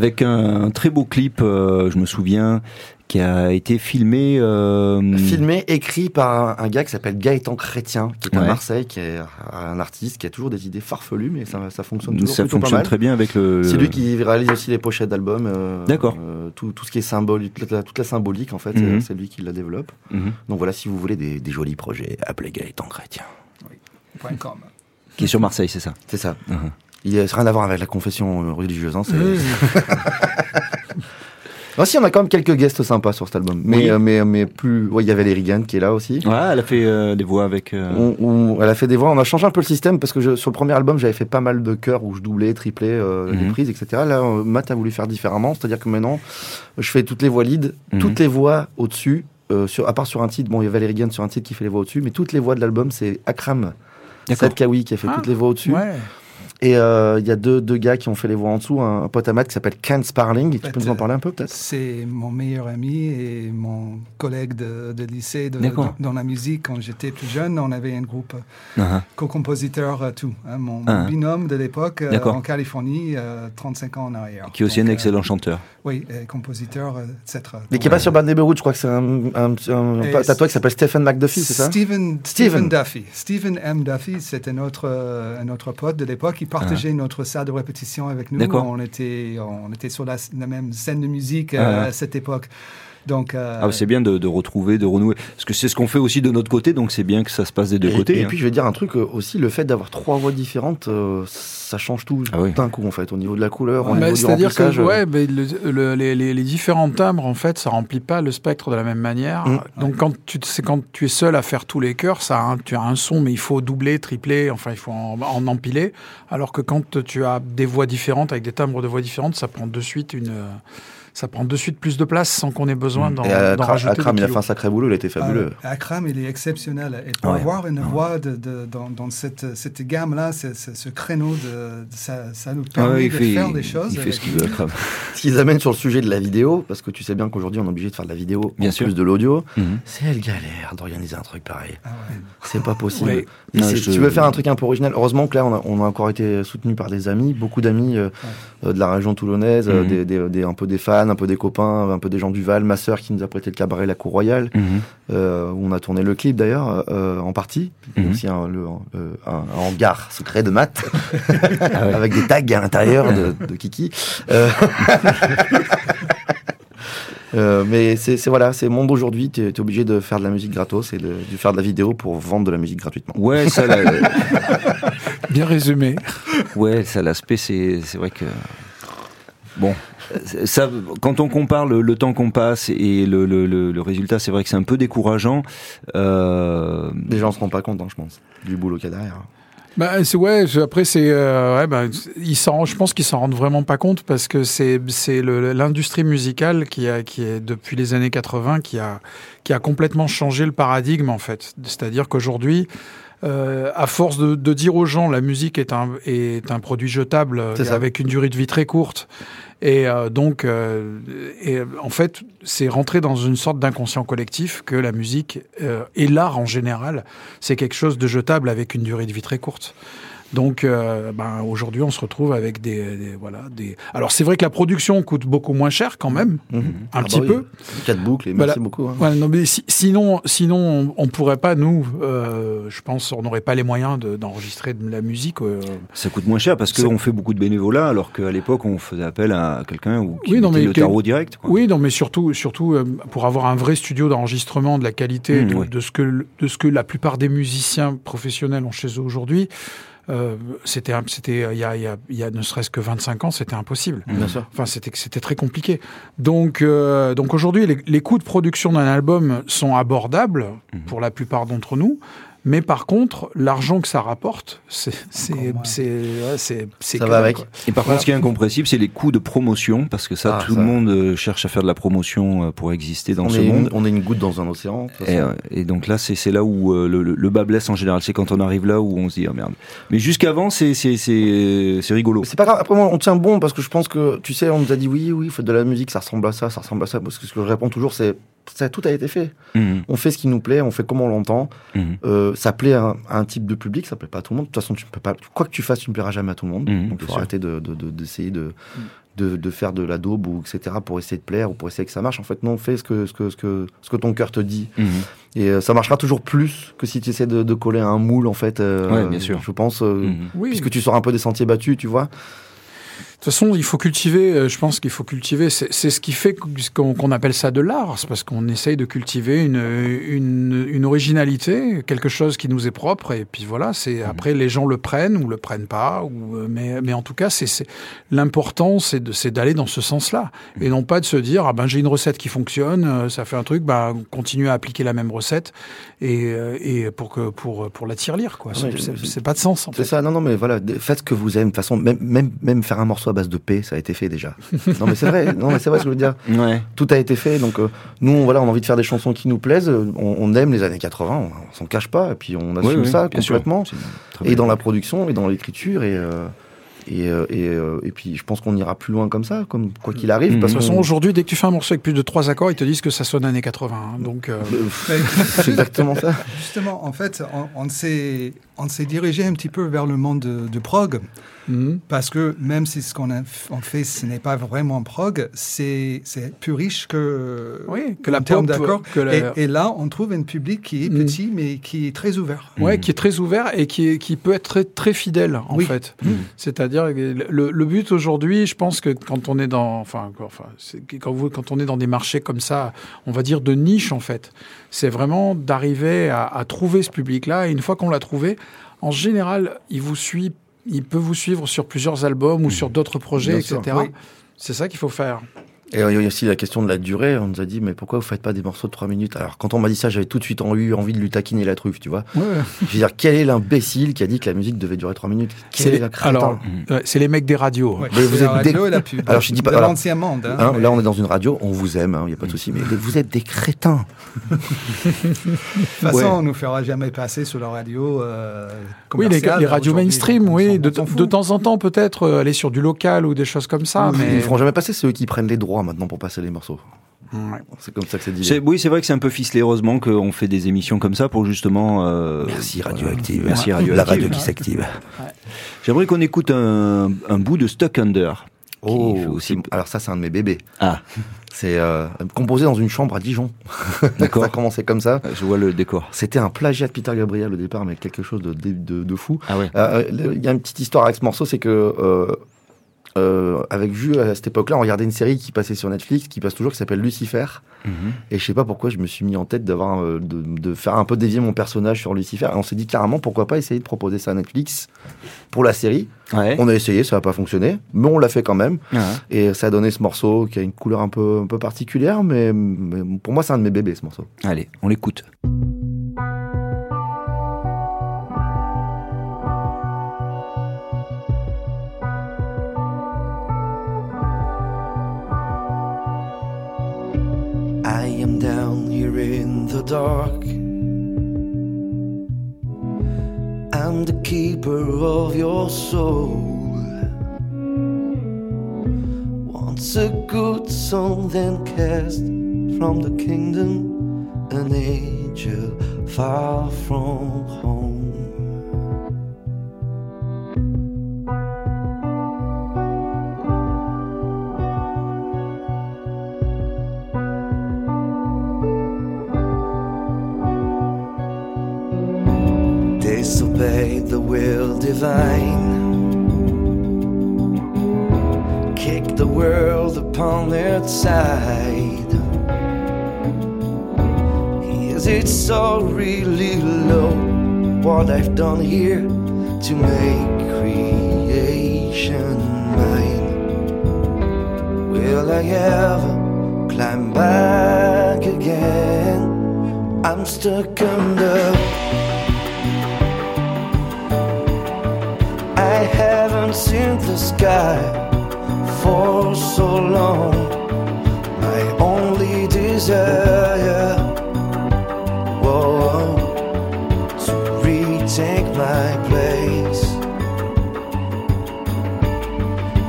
Speaker 1: Avec un, très beau clip, euh, je me souviens, qui a été filmé. euh,
Speaker 3: Filmé, écrit par un, un gars qui s'appelle Gaëtan Chrétien, qui est à. Marseille, qui est un artiste qui a toujours des idées farfelues, mais ça, ça fonctionne toujours
Speaker 1: Ça
Speaker 3: plutôt pas
Speaker 1: fonctionne
Speaker 3: mal.
Speaker 1: très bien avec le.
Speaker 3: C'est lui qui réalise aussi les pochettes d'albums. euh,
Speaker 1: D'accord.
Speaker 3: euh, tout, tout ce qui est symbolique, toute la, toute la symbolique, en fait,
Speaker 1: Mhm.
Speaker 3: c'est lui qui la développe.
Speaker 1: Mhm.
Speaker 3: Donc voilà, si vous voulez des, des jolis projets, appelez Gaëtan Chrétien.
Speaker 6: Point com.
Speaker 1: Qui est sur Marseille, c'est ça.
Speaker 3: C'est ça.
Speaker 1: Mhm.
Speaker 3: Il n'a rien à voir avec la confession euh, religieuse. Hein. Ah, si, on a quand même quelques guests sympas sur cet album. Mais,
Speaker 1: Oui.
Speaker 3: euh, mais, mais plus. ouais, Il y avait Valérie Gann qui est là aussi.
Speaker 1: Ouais, elle a fait euh, des voix avec. euh,
Speaker 3: On- on- elle a fait des voix. On a changé un peu le système parce que je- sur le premier album, j'avais fait pas mal de chœurs où je doublais, triplais euh, les
Speaker 1: Mhm.
Speaker 3: prises, etc. Là, euh, Matt a voulu faire différemment. C'est-à-dire que maintenant, je fais toutes les voix lead,
Speaker 1: Mhm.
Speaker 3: toutes les voix au-dessus. euh, sur, à part sur un titre, bon, il y a Valérie Gann sur un titre qui fait les voix au-dessus, mais toutes les voix de l'album, c'est Akram. Sad Kawi qui a fait
Speaker 2: Ah,
Speaker 3: toutes les voix au-dessus.
Speaker 2: Ouais.
Speaker 3: Et euh, il y a deux, deux gars qui ont fait les voix en dessous. Un, un pote à Matt qui s'appelle Ken Sparling. Tu
Speaker 6: fait,
Speaker 3: peux nous en parler un peu peut-être?
Speaker 6: C'est mon meilleur ami et mon collègue de, de lycée de- dans, dans la musique. Quand j'étais plus jeune, on avait un groupe
Speaker 1: Ah,
Speaker 6: co-compositeur, euh, tout. hein. mon,
Speaker 1: Ah.
Speaker 6: binôme de l'époque euh, en Californie, euh, 35 ans en arrière.
Speaker 1: qui est aussi
Speaker 6: Donc,
Speaker 1: un
Speaker 6: euh,
Speaker 1: excellent chanteur.
Speaker 6: oui, et compositeur, etc.
Speaker 3: Mais qui est pas sur Bad Neighborhood, je crois que c'est un, un, un,
Speaker 6: Et
Speaker 3: pote à toi qui s'appelle Stephen McDuffie, c'est ça?
Speaker 6: Stephen,
Speaker 3: Stephen.
Speaker 6: Stephen Duffy. Stephen M. Duffy, c'était notre, euh, notre pote de l'époque. Partageait notre salle de répétition avec nous. On était, on était sur la, la même scène de musique
Speaker 1: Ah.
Speaker 6: euh, à cette époque. Donc, euh,
Speaker 1: Ah, c'est bien de, de retrouver, de renouer. Parce que c'est ce qu'on fait aussi de notre côté, donc c'est bien que ça se passe des deux
Speaker 3: et,
Speaker 1: côtés.
Speaker 3: et
Speaker 1: hein.
Speaker 3: puis je vais dire un truc euh, aussi, le fait d'avoir trois voix différentes, euh, ça change tout
Speaker 1: Ah oui.
Speaker 3: d'un coup en fait, au niveau de la couleur, au
Speaker 2: Bah,
Speaker 3: niveau du
Speaker 2: C'est-à-dire que
Speaker 3: remplissage. euh.
Speaker 2: ouais, mais le- le- les, les- les différents timbres, en fait, ça remplit pas le spectre de la même manière.
Speaker 3: Mm.
Speaker 2: Donc quand tu, c'est quand tu es seul à faire tous les chœurs, ça, tu as un son, mais il faut doubler, tripler, enfin il faut en, en empiler. Alors que quand tu as des voix différentes avec des timbres de voix différentes, ça prend de suite une, euh, ça prend de suite plus de place sans qu'on ait besoin d'en
Speaker 3: Et à,
Speaker 2: d'en rajouter.
Speaker 3: Akram, il a fait un sacré boulot, il a été fabuleux.
Speaker 6: Ah, Akram, il est exceptionnel. Et pour
Speaker 1: Ouais.
Speaker 6: avoir une voix de, de- dans, dans cette, cette gamme-là, ce, créneau, de, de- ça, ça nous
Speaker 1: Ah
Speaker 6: permet
Speaker 1: ouais, il
Speaker 6: de
Speaker 1: fait,
Speaker 6: faire des choses.
Speaker 1: il fait
Speaker 6: avec
Speaker 1: ce qu'il veut, Akram.
Speaker 3: Ce qu'ils amènent sur le sujet de la vidéo, parce que tu sais bien qu'aujourd'hui on est obligé de faire de la vidéo
Speaker 1: Bien
Speaker 3: en
Speaker 1: sûr.
Speaker 3: plus de l'audio,
Speaker 1: Mhm.
Speaker 3: c'est elle galère d'organiser un truc pareil.
Speaker 6: Ah ouais.
Speaker 3: C'est pas possible.
Speaker 1: Non,
Speaker 3: c'est-
Speaker 1: je-
Speaker 3: Si tu veux faire un truc un peu original, heureusement que là, on a, on a encore été soutenu par des amis, beaucoup d'amis euh, euh, de la région toulonnaise, euh,
Speaker 1: Mhm.
Speaker 3: des, des- des- un peu des fans, un peu des copains, un peu des gens du Val, ma sœur qui nous a prêté le cabaret La Cour Royale,
Speaker 1: Mhm.
Speaker 3: euh, où on a tourné le clip d'ailleurs, euh, en partie. Il y a
Speaker 1: Mhm.
Speaker 3: aussi un, le- euh, un- un hangar secret de maths,
Speaker 1: Ah ouais.
Speaker 3: avec des tags à l'intérieur de, de Kiki. Euh, Euh, mais c'est voilà, c'est le monde d'aujourd'hui. Tu es, obligé de faire de la musique gratos et de, de faire de la vidéo pour vendre de la musique gratuitement.
Speaker 1: Ouais, ça,
Speaker 2: Bien résumé.
Speaker 1: ouais, ça l'aspect, c'est c'est vrai que bon. Ça, quand on compare le, le temps qu'on passe et le, le, le, le résultat, c'est vrai que c'est un peu décourageant. Euh,
Speaker 3: Les gens se rendent pas compte, hein, je pense, du boulot qu'il y a derrière.
Speaker 2: Bah, c'est ouais. Après, c'est euh, ouais, bah, ils s'en, je pense qu'ils s'en rendent vraiment pas compte parce que c'est c'est le- l'industrie musicale qui a qui est depuis les années 80 qui a qui a complètement changé le paradigme en fait. C'est-à-dire qu'aujourd'hui. Euh, à force de, de dire aux gens la musique est un est un produit jetable euh, avec une durée de vie très courte et euh, donc euh, et euh, en fait c'est rentrer dans une sorte d'inconscient collectif que la musique euh, et l'art en général c'est quelque chose de jetable avec une durée de vie très courte. Donc, euh, ben, aujourd'hui, on se retrouve avec des, des- voilà des. Alors, c'est vrai que la production coûte beaucoup moins cher quand même,
Speaker 3: Mhm.
Speaker 2: un
Speaker 3: Ah
Speaker 2: petit
Speaker 3: bah oui.
Speaker 2: peu.
Speaker 3: Quatre boucles et
Speaker 2: Voilà.
Speaker 3: merci beaucoup. hein.
Speaker 2: Ouais, non, mais si- sinon, sinon, on, pourrait pas nous. euh, je pense, on n'aurait pas les moyens de- d'enregistrer de la musique. euh,
Speaker 1: Ça coûte moins cher parce qu'on fait beaucoup de bénévolat, alors qu'à l'époque, on faisait appel à quelqu'un ou qui
Speaker 2: Oui, non, mais
Speaker 1: le tarot direct. quoi.
Speaker 2: Oui, non, mais surtout, surtout euh, pour avoir un vrai studio d'enregistrement de la qualité
Speaker 1: Mmh,
Speaker 2: de ce que de ce que la plupart des musiciens professionnels ont chez eux aujourd'hui. Euh, c'était c'était euh, il y a, il y a, il y a ne serait-ce que 25 ans, c'était impossible.
Speaker 3: Bien sûr.
Speaker 2: Enfin, c'était c'était très compliqué. Donc, euh, donc aujourd'hui, les, les coûts de production d'un album sont abordables
Speaker 1: Mhm.
Speaker 2: pour la plupart d'entre nous. Mais par contre, l'argent que ça rapporte, c'est
Speaker 3: Ça va avec.
Speaker 2: quoi.
Speaker 1: Et par contre, ce qui est incompressible, c'est les coûts de promotion, parce que ça,
Speaker 3: Ah,
Speaker 1: tout
Speaker 3: ça.
Speaker 1: le monde euh, cherche à faire de la promotion euh, pour exister dans
Speaker 3: on,
Speaker 1: ce
Speaker 3: est
Speaker 1: monde.
Speaker 3: une, on est une goutte dans un océan.
Speaker 1: Et, euh, et donc là, c'est c'est là où le, le- le bas blesse en général. C'est quand on arrive là où on se dit ah merde. Mais jusqu'avant, c'est c'est c'est c'est rigolo.
Speaker 3: C'est pas grave. Après, moi, on tient bon parce que je pense que, tu sais, on nous a dit oui, oui, faites de la musique, ça ressemble à ça, ça ressemble à ça. Parce que ce que je réponds toujours, c'est ça, tout a été fait.
Speaker 1: Mhm,
Speaker 3: On fait ce qui nous plaît, on fait comme on l'entend.
Speaker 1: mhm,
Speaker 3: Euh, ça plaît à un, à un type de public, ça plaît pas à tout le monde. De toute façon, tu peux pas, quoi que tu fasses, tu ne plairas jamais à tout le monde.
Speaker 1: Mhm,
Speaker 3: Donc, il faut
Speaker 1: sûr.
Speaker 3: arrêter de, de- de- d'essayer de, de, de faire de la daube ou etc. pour essayer de plaire ou pour essayer que ça marche. En fait, non, fais ce que, ce que, ce que, ce que ton cœur te dit.
Speaker 1: mhm.
Speaker 3: Et euh, ça marchera toujours plus que si tu essaies de, de coller à un moule, en fait. euh,
Speaker 1: Ouais, bien sûr.
Speaker 3: Je pense, euh,
Speaker 1: Mhm.
Speaker 2: Oui.
Speaker 3: puisque tu sors un peu des sentiers battus, tu vois.
Speaker 2: De toute façon, il faut cultiver, euh, je pense qu'il faut cultiver, c'est c'est ce qui fait qu'on qu'on appelle ça de l'art, c'est parce qu'on essaye de cultiver une, une, une originalité, quelque chose qui nous est propre, et puis voilà, c'est après les gens le prennent ou le prennent pas, ou, euh, mais, mais en tout cas, c'est c'est- l'important, c'est de- c'est d'aller dans ce sens-là, et non pas de se dire, ah ben j'ai une recette qui fonctionne, euh, ça fait un truc, bah continuer à appliquer la même recette, et, et pour, que, pour, pour la tirelire, quoi.
Speaker 3: Ouais,
Speaker 2: C'est- c'est c'est pas de sens, en
Speaker 3: C'est
Speaker 2: fait.
Speaker 3: ça, non, non, mais voilà, faites ce que vous aimez. De toute façon, même, même, même faire un morceau à base de paix, ça a été fait déjà. non, mais c'est vrai, non, mais c'est vrai ce que je veux dire.
Speaker 1: Ouais.
Speaker 3: Tout a été fait, donc euh, nous, on, voilà, on a envie de faire des chansons qui nous plaisent. On, on aime les années 80, on, on s'en cache pas, et puis on assume
Speaker 1: Oui, oui,
Speaker 3: ça complètement. Et dans la production, et dans l'écriture, et. euh, et, euh, et, euh, et puis je pense qu'on ira plus loin comme ça, comme quoi qu'il arrive.
Speaker 1: Mhm.
Speaker 3: Parce
Speaker 2: De toute façon, aujourd'hui, dès que tu fais un morceau avec plus de trois accords, ils te disent que ça sonne années 80. hein. donc, euh,
Speaker 3: c'est exactement ça.
Speaker 6: Justement, en fait, on, on s'est on s'est dirigé un petit peu vers le monde de, de prog.
Speaker 2: mhm.
Speaker 6: Parce que même si ce qu'on on fait, ce n'est pas vraiment prog, c'est plus riche que,
Speaker 2: Oui, la que la-
Speaker 6: Et, et là, on trouve un public qui est
Speaker 2: Mm.
Speaker 6: petit, mais qui est très ouvert.
Speaker 2: Ouais,
Speaker 1: Mhm.
Speaker 2: qui est très ouvert et qui, est- qui peut être très, très fidèle, en
Speaker 6: Oui.
Speaker 2: fait. C'est-à-dire, que le, le but aujourd'hui, je pense que quand on est dans, enfin, quand, vous, quand on est dans des marchés comme ça, on va dire de niche, en fait, c'est vraiment d'arriver à, à trouver ce public-là. Et une fois qu'on l'a trouvé, en général, il vous suit, il peut vous suivre sur plusieurs albums ou sur d'autres projets,
Speaker 3: Bien
Speaker 2: etc.
Speaker 6: oui.
Speaker 2: C'est ça qu'il faut faire.
Speaker 3: Et il y a aussi la question de la durée. On nous a dit, mais pourquoi vous faites pas des morceaux de 3 minutes? Alors, quand on m'a dit ça, j'avais tout de suite eu envie de lui taquiner la truffe, tu vois.
Speaker 2: Ouais.
Speaker 3: Je veux dire, quel est l'imbécile qui a dit que la musique devait durer 3 minutes? Quel
Speaker 2: C'est
Speaker 3: est crétin
Speaker 2: alors, ouais, c'est les mecs des radios.
Speaker 6: Ouais,
Speaker 3: Mais vous êtes
Speaker 6: radio et la pub.
Speaker 3: Alors, je dis pas- alors,
Speaker 6: l'ancien monde. hein,
Speaker 3: Hein,
Speaker 6: mais-
Speaker 3: là, on est dans une radio, on vous aime, il n'y a pas de souci, mais vous êtes des crétins.
Speaker 6: De toute façon,
Speaker 1: Ouais.
Speaker 6: on nous fera jamais passer sur la radio. Euh,
Speaker 2: Oui, les, radios mainstream, oui. De, temps en temps, peut-être euh, aller sur du local ou des choses comme ça.
Speaker 3: Ils
Speaker 2: mais
Speaker 3: ne feront jamais passer, c'est eux qui prennent les droits maintenant pour passer les morceaux.
Speaker 2: Ouais.
Speaker 3: C'est comme ça que c'est dit.
Speaker 1: Oui, c'est vrai que c'est un peu ficelé. Heureusement qu'on fait des émissions comme ça pour justement. euh,
Speaker 3: Merci Radioactive.
Speaker 1: Merci
Speaker 3: La
Speaker 1: Radioactive.
Speaker 3: radio qui s'active.
Speaker 1: J'aimerais qu'on écoute un, un bout de Stuck Under.
Speaker 3: Oh,
Speaker 1: aussi-
Speaker 3: alors ça, c'est un de mes bébés.
Speaker 1: Ah,
Speaker 3: C'est euh, composé dans une chambre à Dijon.
Speaker 1: D'accord.
Speaker 3: ça a commencé comme ça.
Speaker 1: je vois le décor.
Speaker 3: C'était un plagiat de Peter Gabriel au départ, mais quelque chose de, de, de- de fou.
Speaker 1: Ah ouais.
Speaker 3: Euh, le- Il y a une petite histoire avec ce morceau, c'est que euh, avec Jules à cette époque-là, on regardait une série qui passait sur Netflix, qui passe toujours, qui s'appelle Lucifer.
Speaker 1: Mhm.
Speaker 3: Et je sais pas pourquoi je me suis mis en tête d'avoir euh, de, de faire un peu dévier mon personnage sur Lucifer. Et on s'est dit carrément pourquoi pas essayer de proposer ça à Netflix pour la série.
Speaker 1: Ouais.
Speaker 3: On a essayé, ça n'a pas fonctionné, mais on l'a fait quand même. Et ça a donné ce morceau qui a une couleur un peu, un peu particulière, mais, mais pour moi c'est un de mes bébés ce morceau.
Speaker 1: Allez, on l'écoute.
Speaker 4: Am down here in the dark. I'm the keeper of your soul. Once a good song, then cast from the kingdom, an angel far from home. Obey the will divine. Kick the world upon its side. Is it so really low what I've done here to make creation mine? Will I ever climb back again? I'm stuck under. Haven't seen the sky for so long. My only desire whoa, to retake my place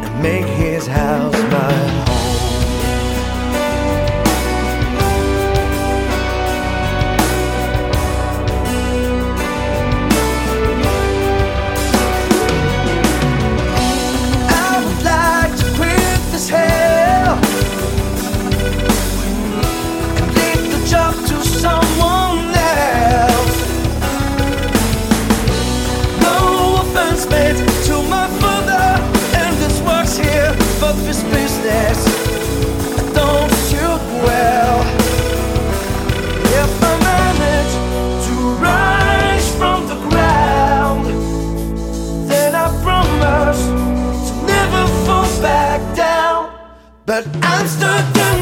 Speaker 4: and make his house But I'm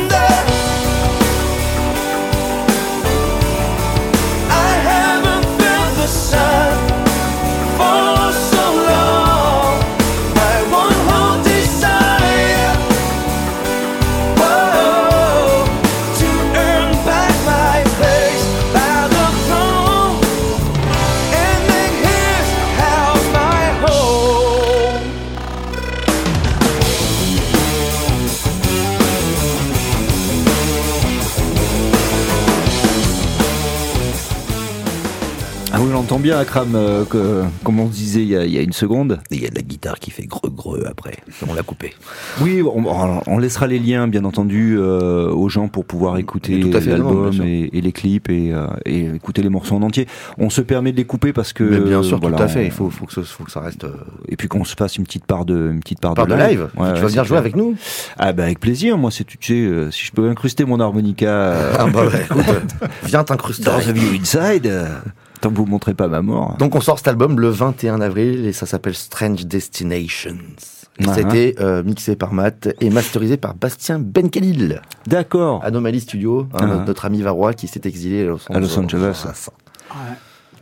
Speaker 1: bien, Akram, euh, que, comme on se disait il y, a, il y a une seconde.
Speaker 7: Il y a de la guitare qui fait greux-greux après. On l'a coupé.
Speaker 1: Oui, on, on laissera les liens, bien entendu, euh, aux gens pour pouvoir écouter l'album et, et les clips et, euh, et écouter les morceaux en entier. On se permet de les couper parce que
Speaker 3: Mais bien sûr,
Speaker 1: voilà,
Speaker 3: tout à fait. Il faut, faut, que, ce- faut que ça reste. euh,
Speaker 1: et puis qu'on se fasse une petite part de une petite part,
Speaker 3: part de live.
Speaker 1: Ouais,
Speaker 3: tu
Speaker 1: ouais,
Speaker 3: vas venir jouer avec nous
Speaker 1: Ah bah avec plaisir. Moi, c'est tu sais, si je peux incruster mon harmonica
Speaker 3: Ah bah ouais, écoute, euh, viens t'incruster.
Speaker 1: dans The View Inside, tant que vous montrez pas ma mort.
Speaker 3: Donc on sort cet album le 21 avril et ça s'appelle Strange Destinations. Et
Speaker 1: Ah,
Speaker 3: C'était euh, mixé par Matt et masterisé par Bastien Benkhalil,
Speaker 1: D'accord.
Speaker 3: Anomaly Studio, hein,
Speaker 1: Ah.
Speaker 3: notre, notre ami Varrois qui s'est exilé à Los
Speaker 1: À Los Angeles.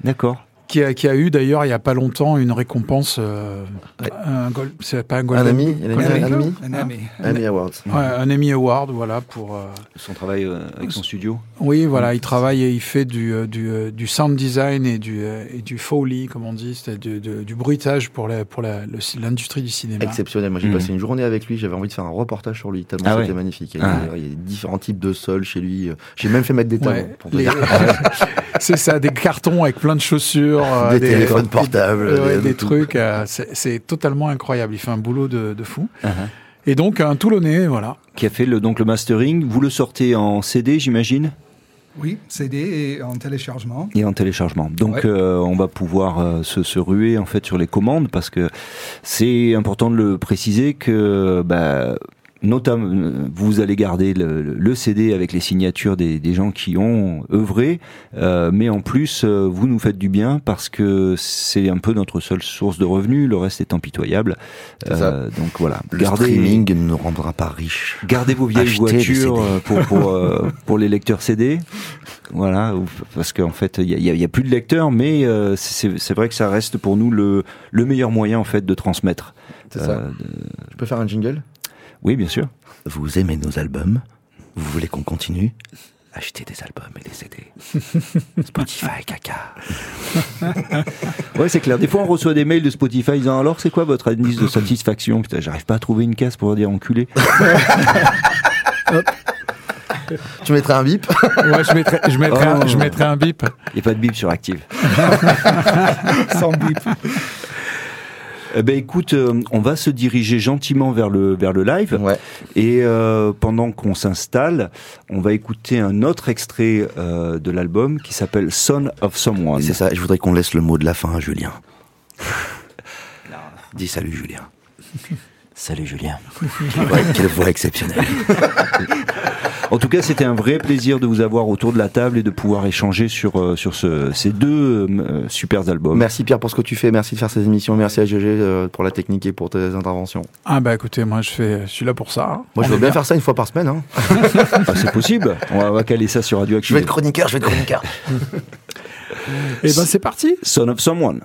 Speaker 1: D'accord.
Speaker 2: Qui a, qui a eu d'ailleurs il y a pas longtemps une récompense. euh,
Speaker 3: Ouais.
Speaker 2: un gol- c'est pas un
Speaker 3: Un
Speaker 2: Golden-
Speaker 3: ami, un ami,
Speaker 2: Golden-
Speaker 3: un ami,
Speaker 6: Un ami.
Speaker 3: Ami Awards.
Speaker 2: Ouais, un Emmy Award, voilà pour. euh,
Speaker 1: Son travail euh, avec son studio.
Speaker 2: Oui, voilà, il travaille et il fait du euh, du, du sound design et du et du foley, comme on dit, c'est du, du, du bruitage pour la pour la- le l'industrie du cinéma.
Speaker 3: Exceptionnel. Moi, j'ai passé une journée avec lui. J'avais envie de faire un reportage sur lui. Tellement
Speaker 1: Ah
Speaker 3: c'était
Speaker 1: ouais.
Speaker 3: magnifique. Il y,
Speaker 1: Ah
Speaker 3: a, il y a différents types de sols chez lui. J'ai même fait mettre des talons.
Speaker 2: Ouais,
Speaker 3: pour te
Speaker 2: les-
Speaker 3: dire.
Speaker 2: c'est ça, des cartons avec plein de chaussures, euh,
Speaker 3: Des téléphones portables, des-
Speaker 2: trucs. euh, c'est totalement incroyable. Il fait un boulot de, de fou.
Speaker 1: Uh-huh.
Speaker 2: Et donc un Toulonnais, voilà.
Speaker 1: Qui a fait le, donc le mastering. Vous le sortez en CD, j'imagine,
Speaker 6: Oui, CD et en téléchargement.
Speaker 1: et en téléchargement. Donc
Speaker 6: Ouais.
Speaker 1: euh, on va pouvoir euh, se, se ruer en fait sur les commandes parce que c'est important de le préciser que bah, notamment vous allez garder le, le CD avec les signatures des, des gens qui ont œuvré, euh, mais en plus euh, vous nous faites du bien parce que c'est un peu notre seule source de revenus. Le reste est impitoyable. Euh, donc voilà,
Speaker 3: Le
Speaker 1: gardez.
Speaker 3: streaming ne nous rendra pas riches.
Speaker 1: Gardez vos vieilles
Speaker 3: Achetez
Speaker 1: voitures euh, pour pour euh, pour les lecteurs CD. Voilà, parce qu'en fait il y a, a- plus de lecteurs, mais euh, c'est c'est vrai que ça reste pour nous le le meilleur moyen en fait de transmettre.
Speaker 3: C'est ça. Je peux faire un jingle?
Speaker 1: Oui, bien sûr.
Speaker 3: Vous aimez nos albums? Vous voulez qu'on continue? Achetez des albums et des CD. Spotify, caca.
Speaker 1: Ouais, c'est clair. Des fois on reçoit des mails de Spotify disant alors c'est quoi votre indice de satisfaction? Putain, j'arrive pas à trouver une case pour dire enculé.
Speaker 3: Tu mettrais un bip?
Speaker 2: Ouais, je mettrais, je mettrais, un,
Speaker 1: Oh.
Speaker 2: je mettrais un bip.
Speaker 1: Il y a pas de bip sur Active.
Speaker 6: Sans bip.
Speaker 4: Eh ben écoute, euh, on va se diriger gentiment vers le vers le live.
Speaker 3: Ouais.
Speaker 4: Et euh, pendant qu'on s'installe, on va écouter un autre extrait euh, de l'album qui s'appelle Son of Someone.
Speaker 3: C'est ça. Je voudrais qu'on laisse le mot de la fin à Julien. Dis salut Julien.
Speaker 4: Salut Julien.
Speaker 3: Ouais, quelle voix exceptionnelle.
Speaker 4: En tout cas, c'était un vrai plaisir de vous avoir autour de la table et de pouvoir échanger sur euh, sur ce, ces deux euh, super albums.
Speaker 3: Merci Pierre pour ce que tu fais. Merci de faire ces émissions. Merci à GG euh, pour la technique et pour tes interventions.
Speaker 2: Ah bah écoutez, moi je fais, je suis là pour ça. hein.
Speaker 3: Moi, je veux bien faire ça une fois par semaine. Hein.
Speaker 4: Ah, c'est possible. On va, on va caler ça sur
Speaker 3: Je
Speaker 4: Radioactive.
Speaker 3: vais être chroniqueur, je vais être chroniqueur.
Speaker 2: Et ben c'est parti.
Speaker 4: Son of Someone.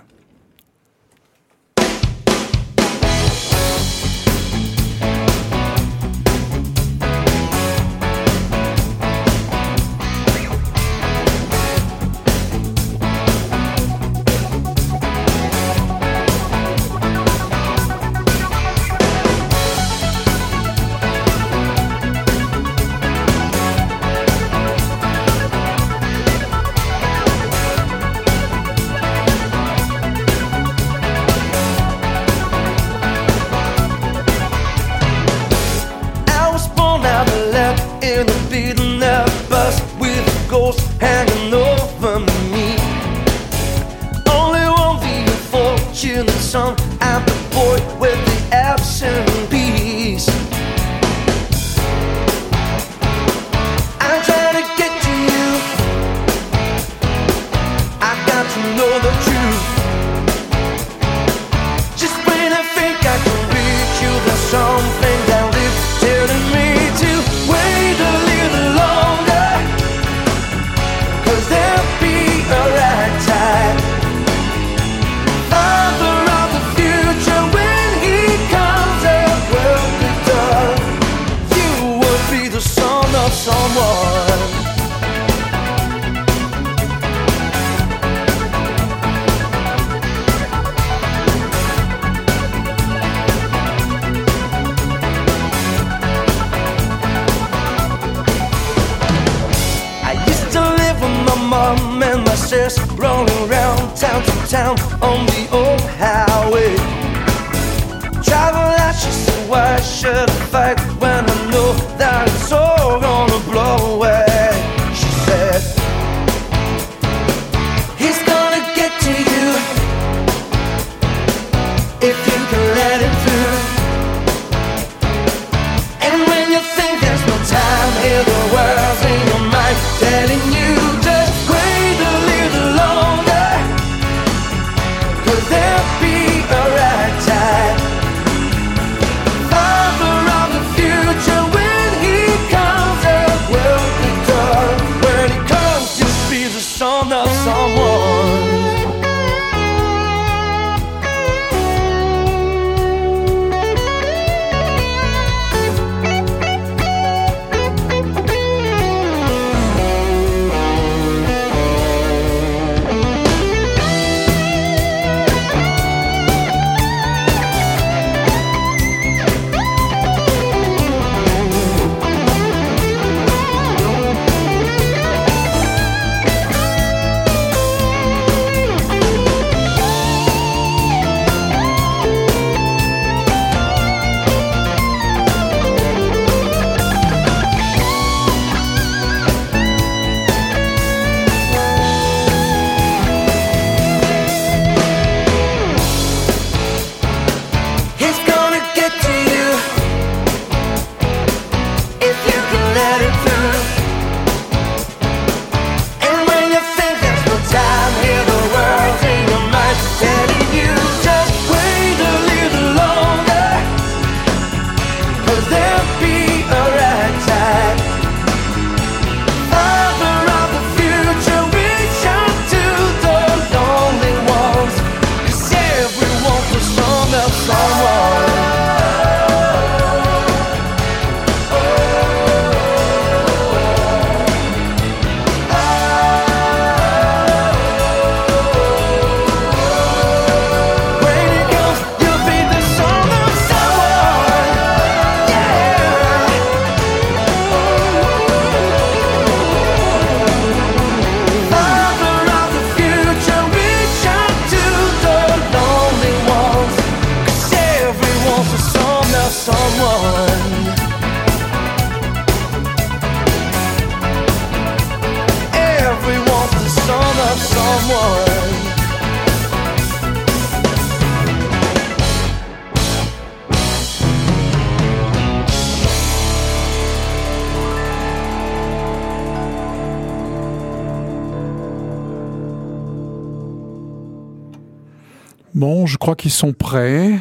Speaker 2: Bon, je crois qu'ils sont prêts.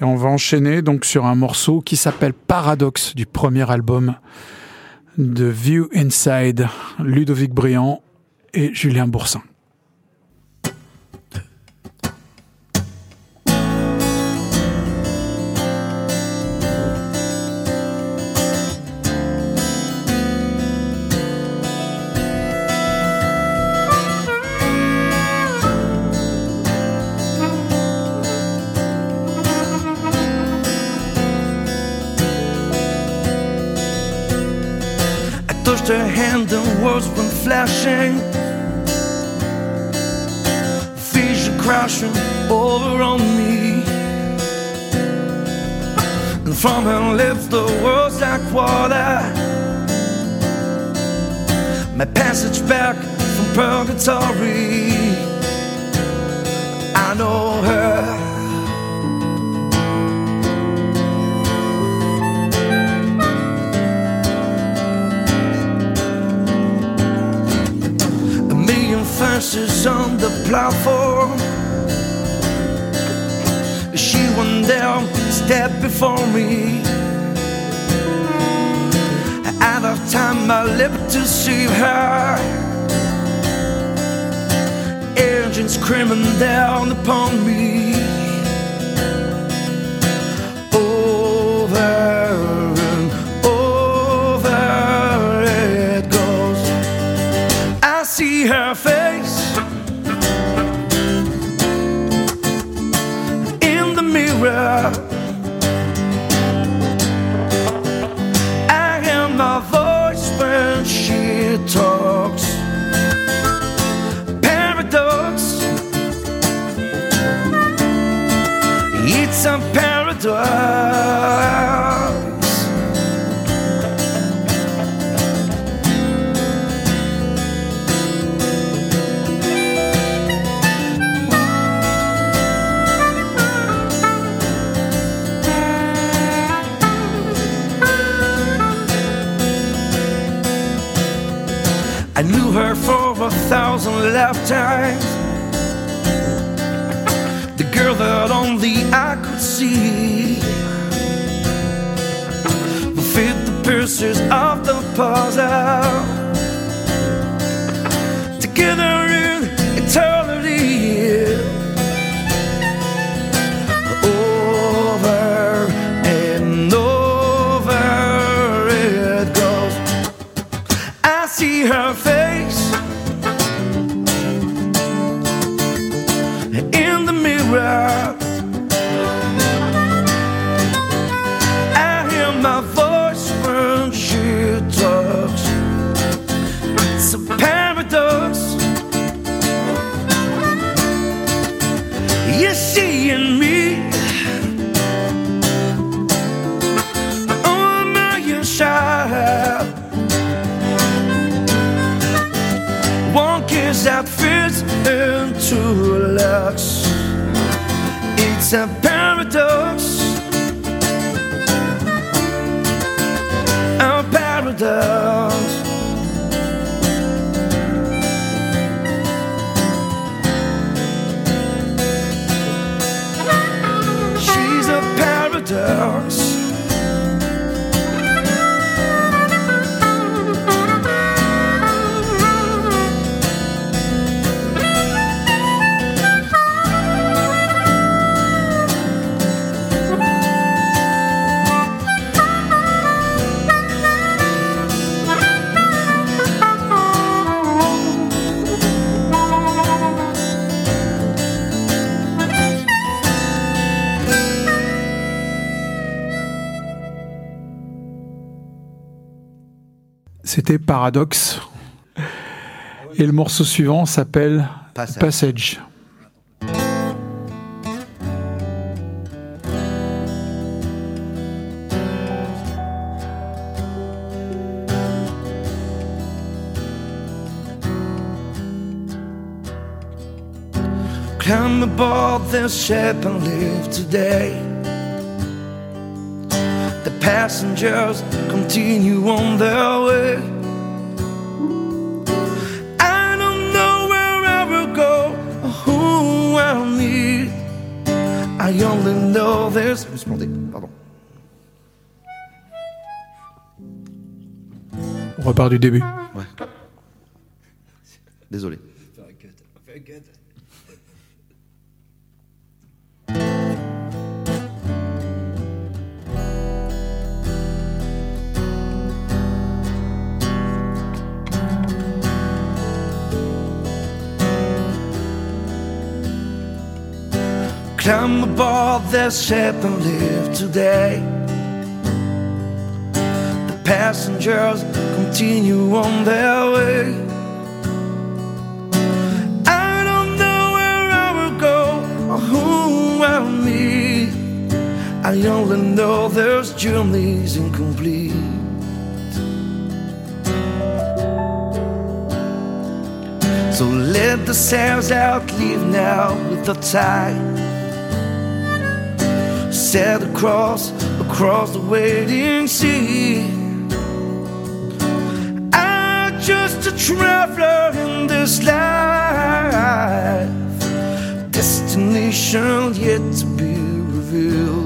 Speaker 2: Et on va enchaîner donc sur un morceau qui s'appelle Paradox du premier album de View Inside, Ludovic Briand et Julien Boursin.
Speaker 4: Purgatory. I know her. A million faces on the platform. She went down, step before me. Out of time, I lived to see her. Engines screaming down upon me. Paradox. Paradox.
Speaker 2: Et le morceau suivant s'appelle
Speaker 3: Passage.
Speaker 2: Passage.
Speaker 4: Climb aboard this ship and leave today. The passengers continue on their way. I only know there's. Je
Speaker 3: me planté, pardon.
Speaker 2: On repart du début.
Speaker 3: Ouais. Désolé.
Speaker 4: Climb aboard this ship and live today. The passengers continue on their way. I don't know where I will go or who I'll meet. I only know this journey's incomplete. So let the sails out, leave now with the tide set across across the waiting sea. I'm just a traveler in this life, destination yet to be revealed.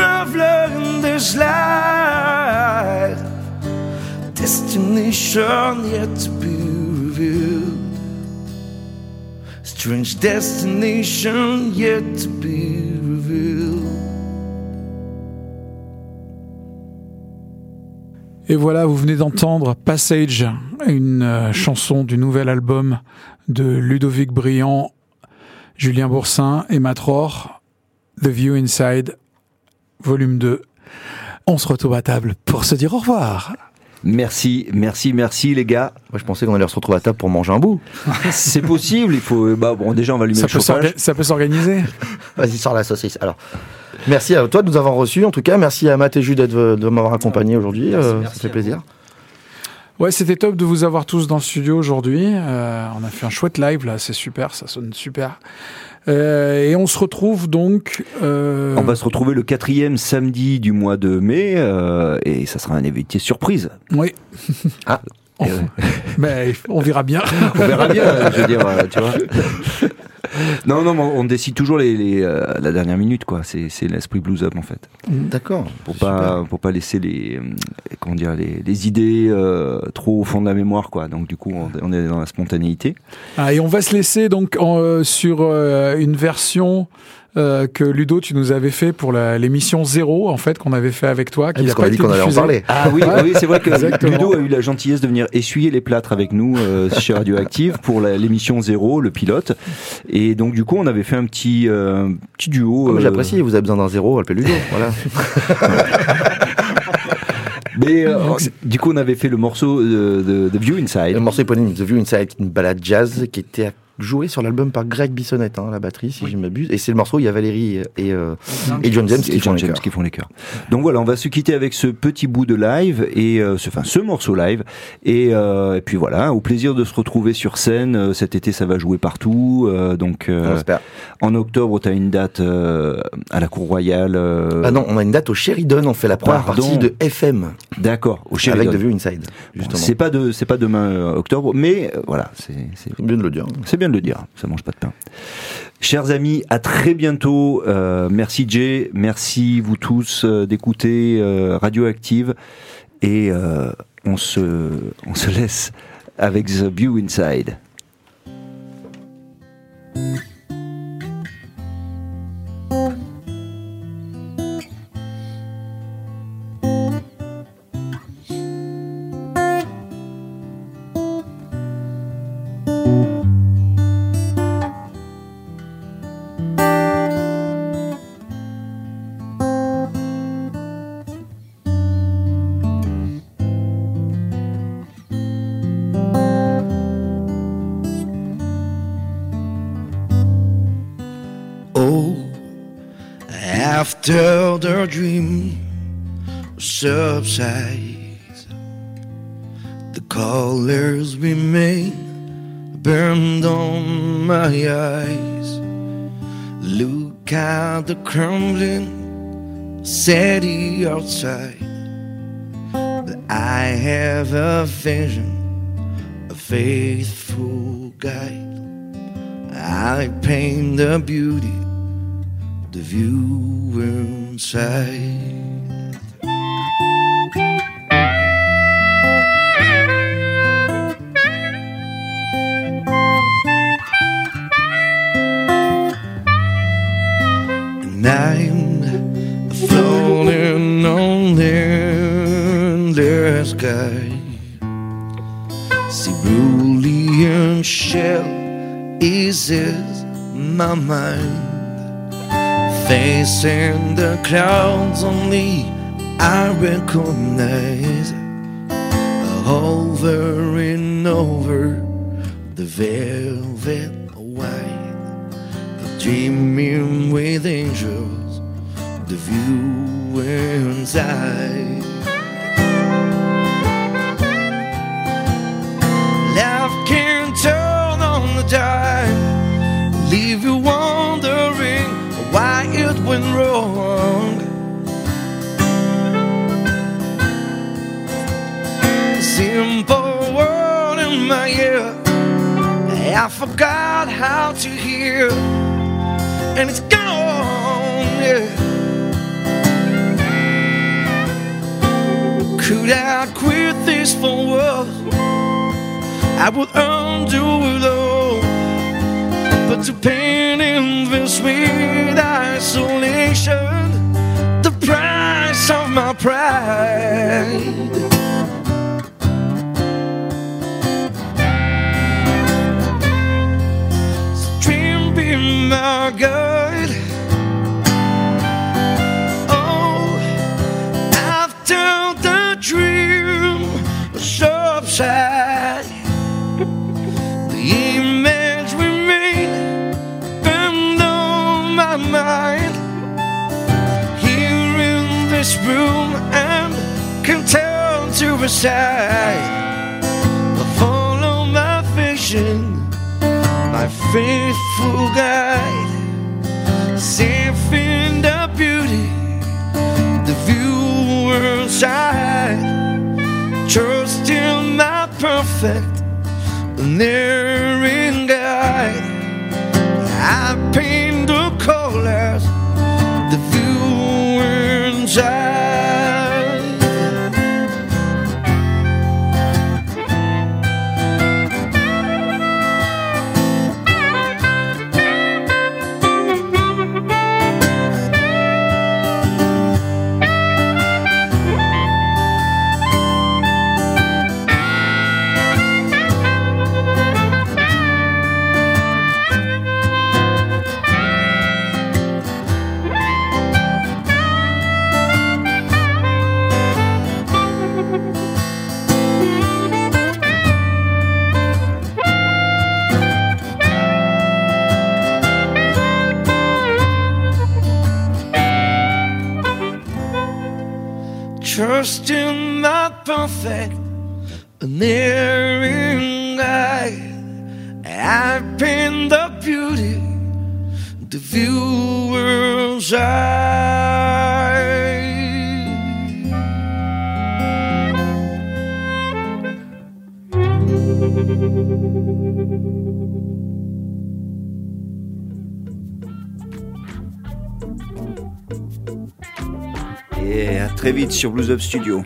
Speaker 4: Just a traveler in this life. Destination yet to be revealed. Strange destination yet to be revealed.
Speaker 2: Et voilà, vous venez d'entendre Passage, une euh, chanson du nouvel album de Ludovic Briand, Julien Boursin et Matror, The View Inside, volume 2. On se retrouve à table pour se dire au revoir.
Speaker 1: Merci, merci, merci les gars.
Speaker 3: Moi, je pensais qu'on allait se retrouver à table pour manger un bout.
Speaker 1: C'est possible, il faut. Bah bon, déjà on va allumer
Speaker 2: Ça
Speaker 1: le chauffage.
Speaker 2: ça peut s'organiser
Speaker 3: Vas-y, sors la saucisse. Alors, merci à toi de nous avoir reçus. En tout cas, merci à Matt et d'être- de m'avoir accompagné aujourd'hui. Euh, ça fait plaisir.
Speaker 2: Ouais, c'était top de vous avoir tous dans le studio aujourd'hui. Euh, on a fait un chouette live là, c'est super, ça sonne super. Euh, et on se retrouve donc. euh,
Speaker 1: On va se retrouver le quatrième samedi du mois de mai euh, et ça sera un invité surprise.
Speaker 2: Oui.
Speaker 1: Ah.
Speaker 2: On, mais on verra bien.
Speaker 1: On verra bien, je veux dire, tu vois. Non, non, mais on décide toujours les, les, euh, la dernière minute, quoi. C'est c'est l'esprit blues up en fait.
Speaker 3: D'accord.
Speaker 1: Pour pas, pour pas laisser les, euh, comment dire, les, les idées euh, trop au fond de la mémoire, quoi. Donc du coup, on, on est dans la spontanéité.
Speaker 2: Ah, et on va se laisser donc en, euh, sur euh, une version euh, que Ludo tu nous avais fait pour l'émission zéro en fait qu'on avait fait avec toi. Qui
Speaker 3: Parce
Speaker 2: a
Speaker 3: qu'on a dit qu'on allait en parler.
Speaker 1: Ah oui, c'est vrai que
Speaker 2: Exactement.
Speaker 1: Ludo a eu la gentillesse de venir essuyer les plâtres avec nous euh, chez Radioactive pour l'émission zéro, le pilote. Et donc du coup, on avait fait un petit, euh, petit duo.
Speaker 3: Comme
Speaker 1: euh,
Speaker 3: j'apprécie, vous avez besoin d'un zéro, appelez Ludo. Voilà.
Speaker 1: Mais euh, du coup, on avait fait le morceau de, de, de View Inside.
Speaker 3: Le morceau éponyme The View Inside, une balade jazz qui était jouée sur l'album par Greg Bissonnette, hein, la batterie, si je ne m'abuse. Et c'est le morceau où il y a Valérie et, euh, et John James qui
Speaker 1: et
Speaker 3: font
Speaker 1: John
Speaker 3: les
Speaker 1: James
Speaker 3: chœurs.
Speaker 1: qui font les chœurs. Donc voilà, on va se quitter avec ce petit bout de live et euh, ce, enfin ce morceau live et, euh, et puis voilà, au plaisir de se retrouver sur scène. Euh, Cet été, ça va jouer partout. euh, donc euh, en octobre, tu as une date euh, à la Cour Royale. euh,
Speaker 3: Ah non, on a une date au Sheridan, on fait la première
Speaker 1: Pardon.
Speaker 3: partie de FM
Speaker 1: D'accord, au
Speaker 3: avec
Speaker 1: Sheridan.
Speaker 3: The View Inside,
Speaker 1: Bon,
Speaker 3: justement.
Speaker 1: c'est pas de c'est pas demain euh, octobre, mais euh, voilà, C'est
Speaker 3: bien de le dire.
Speaker 1: c'est bien de le dire, ça mange pas de pain. Chers amis, à très bientôt. Euh, merci Jay, merci vous tous euh, d'écouter euh, Radioactive et on se on se laisse avec The View Inside.
Speaker 4: The colors remain burned on my eyes. Look at the crumbling city outside. But I have a vision, a faithful guide. I paint the beauty the view inside. My mind. Facing the clouds only I recognize Hovering over the velvet white Dreaming with angels The view inside Life can turn on the dime Leave you're wondering why it went wrong. Simple word in my ear, I forgot how to hear, and it's gone. Yeah. Could I quit this for world? I would undo it all to pain in this sweet isolation, the price of my pride. Dream be my guide. This room, and can turn to side. I follow my vision, my faithful guide. Safe in the beauty, the view inside. Trust in my perfect, nearing guide. I inside. Et à
Speaker 1: très vite sur Blues Up Studio.